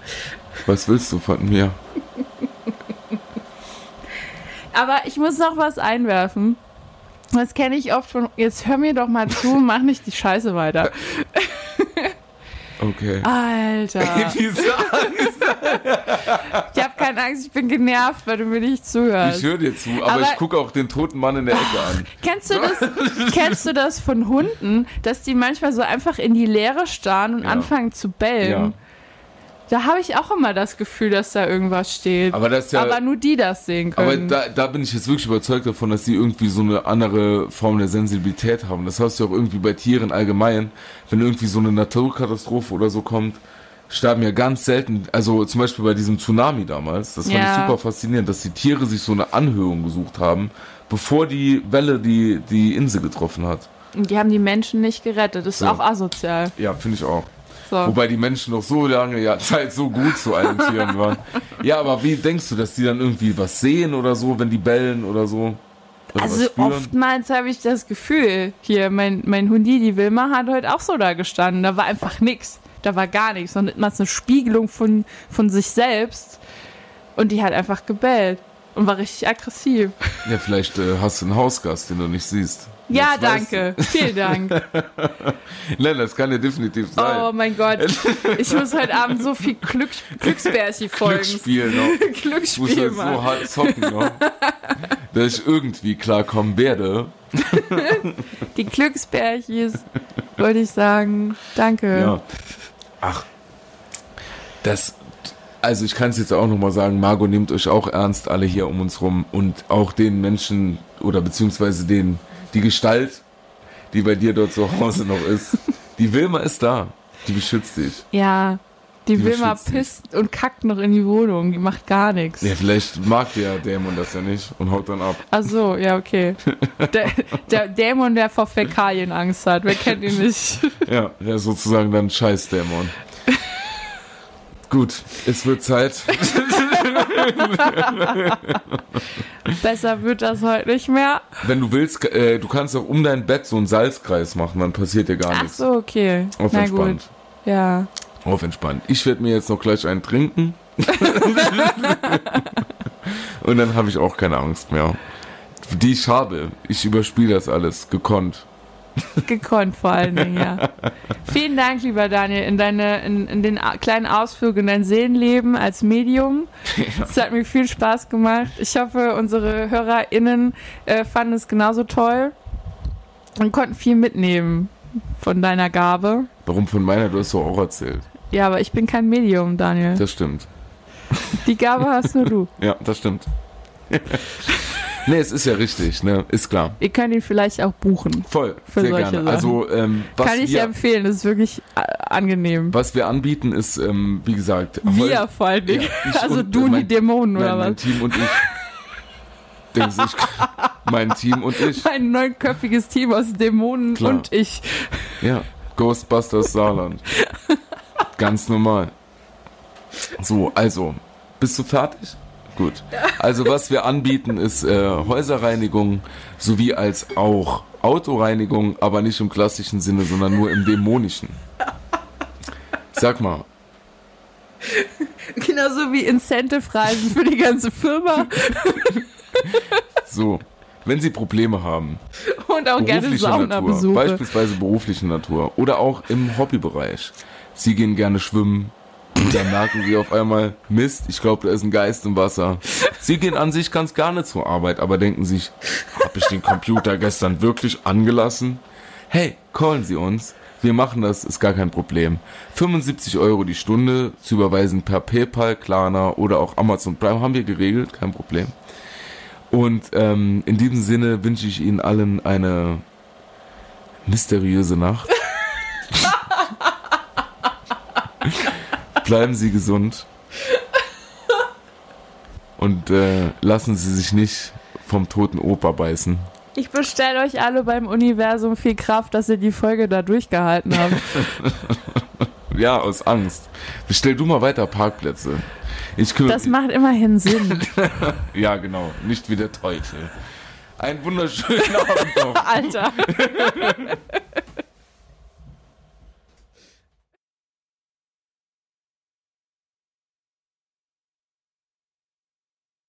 Was willst du von mir? Aber ich muss noch was einwerfen. Das kenne ich oft von. Jetzt hör mir doch mal zu, mach nicht die Scheiße weiter. Okay. Alter. Ich habe keine Angst, ich bin genervt, weil du mir nicht zuhörst. Ich höre dir zu, aber, Aber- ich gucke auch den toten Mann in der Ecke an. Kennst du das? kennst du das von Hunden, dass die manchmal so einfach in die Leere starren und Ja. anfangen zu bellen? Ja. Da habe ich auch immer das Gefühl, dass da irgendwas steht. Aber das ja. Aber nur die das sehen Aber können. da, da bin ich jetzt wirklich überzeugt davon, dass die irgendwie so eine andere Form der Sensibilität haben. Das hast du auch irgendwie bei Tieren allgemein. Wenn irgendwie so eine Naturkatastrophe oder so kommt, sterben ja ganz selten, also zum Beispiel bei diesem Tsunami damals, das fand Ja. ich super faszinierend, dass die Tiere sich so eine Anhöhung gesucht haben, bevor die Welle die, die Insel getroffen hat. Und die haben die Menschen nicht gerettet. Das ist So. auch asozial. Ja, finde ich auch. So. Wobei die Menschen noch so lange ja, Zeit so gut zu allen Tieren waren. Ja, aber wie denkst du, dass die dann irgendwie was sehen oder so, wenn die bellen oder so? Oder Also oftmals habe ich das Gefühl, hier, mein, mein Hundi, die Wilma, hat heute auch so da gestanden. Da war einfach nix. da war gar nichts, sondern immer eine Spiegelung von, von sich selbst. Und die hat einfach gebellt und war richtig aggressiv. Ja, vielleicht äh, hast du einen Hausgast, den du nicht siehst. Ja, Das weißt danke. Vielen Dank. du. Nein, das kann ja definitiv sein. Oh mein Gott. Ich muss heute Abend so viel Glück, Glücksbärchen folgen. Glücksspiel noch. Ich muss Glücksspiel, jetzt so hart zocken noch, dass ich irgendwie klarkommen werde. Die Glücksbärchis, wollte ich sagen. Danke. Ja. Ach, das, also ich kann es jetzt auch nochmal sagen, Margot nehmt euch auch ernst, alle hier um uns rum und auch den Menschen oder beziehungsweise den, die Gestalt, die bei dir dort zu Hause noch ist. Die Wilma ist da, die beschützt dich. Ja, die, Die Wilma beschützt dich. pisst und kackt noch in die Wohnung. Die macht gar nichts. Ja, vielleicht mag der Dämon das ja nicht und haut dann ab. Ach so, ja, okay. Der, der Dämon, der vor Fäkalien Angst hat. Wer kennt ihn nicht? Ja, der ist sozusagen dann Scheiß-Dämon. Gut, es wird Zeit. Besser wird das heute nicht mehr. Wenn du willst, äh, du kannst auch um dein Bett so einen Salzkreis machen, dann passiert dir gar Ach nichts. so, okay. Auf Na entspannt. gut. Ja. Auf entspannt. Ich werde mir jetzt noch gleich einen trinken. Und dann habe ich auch keine Angst mehr. Die ich habe. Ich überspiele das alles. Gekonnt. Gekonnt vor allen Dingen, ja. Vielen Dank, lieber Daniel, in, deine, in, in den kleinen Ausflug in dein Seelenleben als Medium. Es hat mir viel Spaß gemacht. Ich hoffe, unsere HörerInnen äh, fanden es genauso toll und konnten viel mitnehmen von deiner Gabe. Warum von meiner? Du hast doch auch erzählt. Ja, aber ich bin kein Medium, Daniel. Das stimmt. Die Gabe hast nur du. Ja, das stimmt. nee, es ist ja richtig, ne? Ist klar. Ihr könnt ihn vielleicht auch buchen. Voll. Für sehr solche gerne. Sachen. Also, ähm, was Kann ich wir, empfehlen, das ist wirklich äh, angenehm. was wir anbieten, ist, ähm, wie gesagt, Wir vor Dingen. Ja, also du und die mein- Dämonen Nein, oder mein was? Team und ich. Denkst du, ich, mein Team und ich. Ein neunköpfiges Team aus Dämonen Klar. und ich. Ja, Ghostbusters Saarland. Ganz normal. So, also, bist du fertig? Gut. Also, was wir anbieten, ist äh, Häuserreinigung sowie als auch Autoreinigung, aber nicht im klassischen Sinne, sondern nur im dämonischen. Sag mal, Genauso wie Incentive-Reisen für die ganze Firma so, wenn Sie Probleme haben, und auch gerne Saunabesuche. beispielsweise berufliche Natur oder auch im Hobbybereich. Sie gehen gerne schwimmen und dann merken Sie auf einmal, Mist, ich glaube, da ist ein Geist im Wasser. Sie gehen an sich ganz gerne zur Arbeit, aber denken sich, habe ich den Computer gestern wirklich angelassen? Hey, callen Sie uns. Wir machen das, ist gar kein Problem. 75 Euro die Stunde zu überweisen per PayPal, Klarna oder auch Amazon Prime haben wir geregelt, kein Problem. Und ähm, in diesem Sinne wünsche ich Ihnen allen eine mysteriöse Nacht. Bleiben Sie gesund. Und äh, lassen Sie sich nicht vom toten Opa beißen. Ich bestelle euch alle beim Universum viel Kraft, dass ihr die Folge da durchgehalten habt. Ja, aus Angst. Bestell du mal weiter Parkplätze. Ich Das macht immerhin Sinn. Ja, genau. Nicht wie der Teufel. Einen wunderschönen Abend noch. Alter.